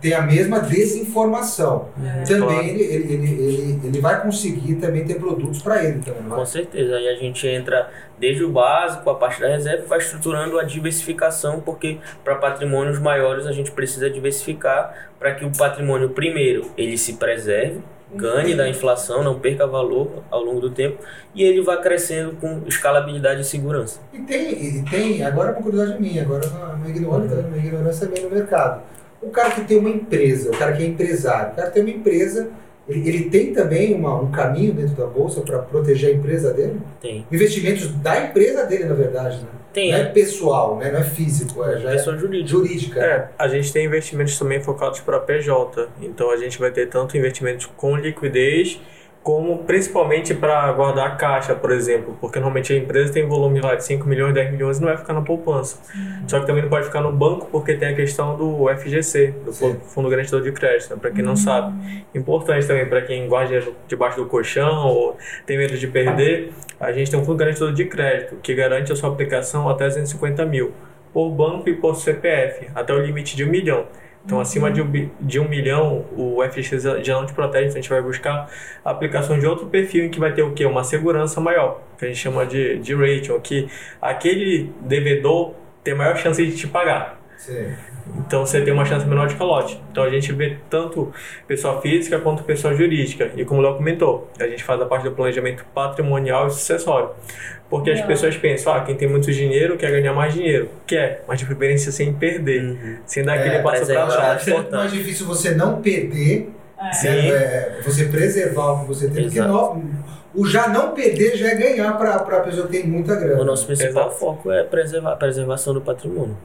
tem a mesma desinformação. Também Claro. ele, ele, ele, ele, vai conseguir também ter produtos pra ele também, não Com vai? certeza. Aí a gente entra desde o básico, a parte da reserva, vai estruturando a diversificação, porque para patrimônios maiores a gente precisa diversificar para que o patrimônio, primeiro, ele se preserve, ganhe da inflação, não perca valor ao longo do tempo, e ele vai crescendo com escalabilidade e segurança. E tem, e tem, agora é uma curiosidade minha, agora uma, uma ignorância, uma ignorância meio no mercado. O cara que tem uma empresa, o cara que é empresário, o cara que tem uma empresa, ele, ele tem também uma, um caminho dentro da bolsa para proteger a empresa dele? Tem. Investimentos da empresa dele, na verdade, né? Tem, Não é é. pessoal, né? Não é físico, é, já é jurídica. jurídica. É, a gente tem investimentos também focados para PJ. Então a gente vai ter tanto investimentos com liquidez, como principalmente para guardar caixa, por exemplo. Porque normalmente a empresa tem volume lá de 5 milhões, 10 milhões e não vai ficar na poupança. Só que também não pode ficar no banco porque tem a questão do FGC, do Sim. Fundo Garantidor de Crédito, né, para quem não sabe. Importante também para quem guarda debaixo do colchão ou tem medo de perder, a gente tem um Fundo Garantidor de Crédito que garante a sua aplicação até 250 mil por banco e por CPF, até o limite de um milhão. Então, acima de um, de um milhão, o FX já não te protege, então a gente vai buscar a aplicação de outro perfil em que vai ter o quê? Uma segurança maior, que a gente chama de, de rating, que aquele devedor tem maior chance de te pagar. Sim. Então você tem uma chance menor de calote. Então a gente vê tanto pessoa física quanto pessoa jurídica. E como o Léo comentou, a gente faz a parte do planejamento patrimonial e sucessório. Porque as pessoas pensam, ah, quem tem muito dinheiro quer ganhar mais dinheiro. Quer, mas de preferência sem perder. Uhum. Sem dar aquele É, passo para trás. É muito mais difícil você não perder, É. Sim. né? É, você preservar o que você tem, porque Exato. no- o já não perder já é ganhar para a pessoa que tem muita grana. O nosso principal Exato. foco é preservar, a preservação do patrimônio.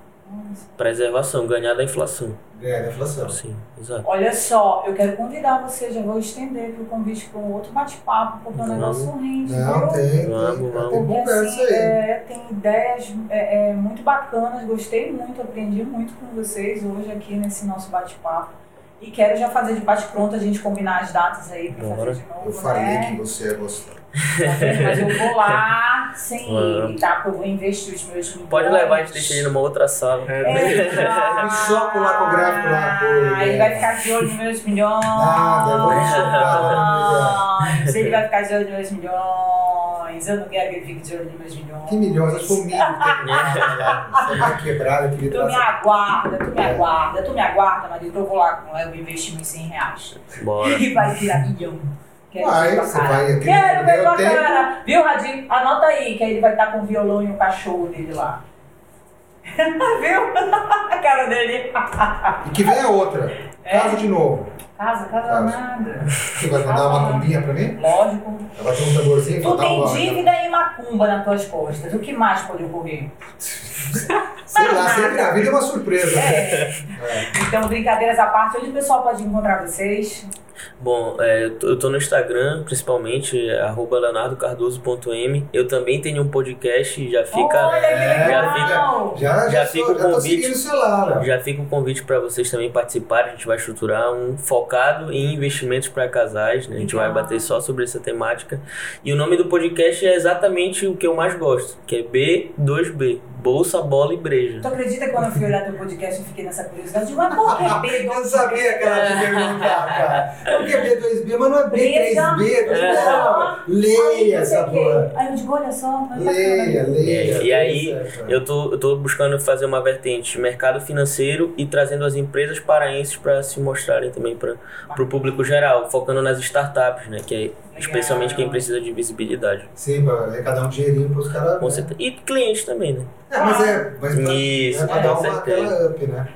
Preservação, ganhar da inflação. Ganhar da inflação. Sim, exato. Olha só, eu quero convidar você, já vou estender aqui o convite para um outro bate-papo, porque o negócio rende, Não, viu? tem, tem, Vamos, tem vamos. Porque conversa assim, aí. é, tem ideias é, é, muito bacanas, gostei muito, aprendi muito com vocês hoje aqui nesse nosso bate-papo. E quero já fazer de bate-pronto a gente combinar as datas aí fazer Bora. de novo, Eu falei né? que você ia gostar. Tá vendo? Mas eu vou lá sem ele, tá? Porque eu vou investir os meus milhões. Pode levar, a gente deixa ele numa outra sala. É, Exato. Me choco lá com o gráfico lá, pô, Ah, Ele né? vai ficar de olho nos meus milhões. Nada, eu vou Milhões. Ele vai ficar de olho nos meus milhões. Eu não quero que ele fique de olho meus milhões. Que milhões, acho que foi o milho que tem lá. Você vai quebrada que Tu me traz. aguarda, tu me É. aguarda, tu me aguarda, marido, que eu vou lá eu investir meus 100 reais. Bora. E vai virar milhão. Quero Vai, ver tua você cara. vai Quero ver tua tempo. cara. Viu, Radinho? Anota aí, que aí ele vai estar com o violão e o cachorro dele lá. Viu? A cara dele. E que vem a outra. É? Caso de novo. Casa, casa Casa. nada. Você vai mandar uma cumbinha pra mim? Lógico. Vai bater um tamborzinho Tu botar tem uma... dívida e macumba nas tuas costas. O que mais pode ocorrer? Sei lá, sempre a vida é uma surpresa. É. É. Então, brincadeiras à parte, onde o pessoal pode encontrar vocês? Bom, é, eu, tô, no Instagram, principalmente, é, arroba leonardocardoso.m. Eu também tenho um podcast, já fica. Olha É! Já, já, Já fica o convite. celular. Já fica o convite para vocês também participarem. A gente vai estruturar um focado em investimentos para casais. Né? A gente vai bater só sobre essa temática. E o nome do podcast é exatamente o que eu mais gosto, que é B2B Bolsa, Bola e Breja. Tu acredita que quando eu fui olhar teu podcast eu fiquei nessa curiosidade? Mas por que B? Eu sabia que ela ia perguntar, cara. Por que B2B? Mas não é Breja. B3B. É. Leia essa porra. Aí eu digo, olha só, Leia, leia. É, e aí. Eu tô, eu tô buscando fazer uma vertente de mercado financeiro e trazendo as empresas paraenses para se mostrarem também para o público geral, focando nas startups, né? Que é especialmente quem precisa de visibilidade. Sim, pra arrecadar um dinheirinho pros caras. Né? E clientes também, né? É, mas é. Mas pra, Isso, é pra com dar uma up, né?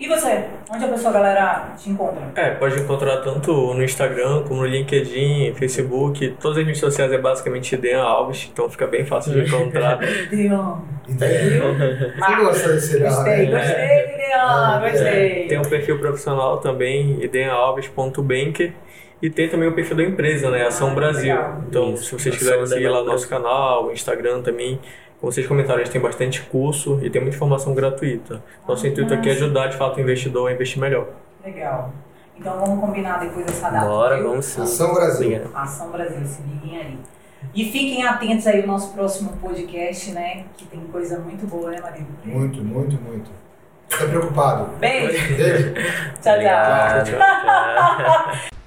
E você? Onde a pessoa, galera, te encontra? É, pode encontrar tanto no Instagram como no LinkedIn, Facebook. Todas as redes sociais é basicamente Dean Alves, então fica bem fácil de encontrar. Entendeu? Você desse Gostei, né? gostei, Deon, Ah, gostei. Tem um perfil profissional também, idealves.banker. E tem também o perfil da empresa, né? Ação Brasil. legal. Então, Isso, se vocês quiserem seguir lá no Brasil. nosso canal, Instagram também, como vocês comentaram, a gente tem bastante curso e tem muita informação gratuita. Nosso Ah, intuito aqui é ajudar, de fato, o investidor a investir melhor. Legal. Então vamos combinar depois dessa data. Bora, viu? vamos sim. Ação Brasil. Obrigado. Ação Brasil, se liguem aí. E fiquem atentos aí ao nosso próximo podcast, né? Que tem coisa muito boa, né, marido? Muito, muito, muito. Tô até preocupado. Beijo. Beijo. Tchau, tchau. Obrigado. Tchau.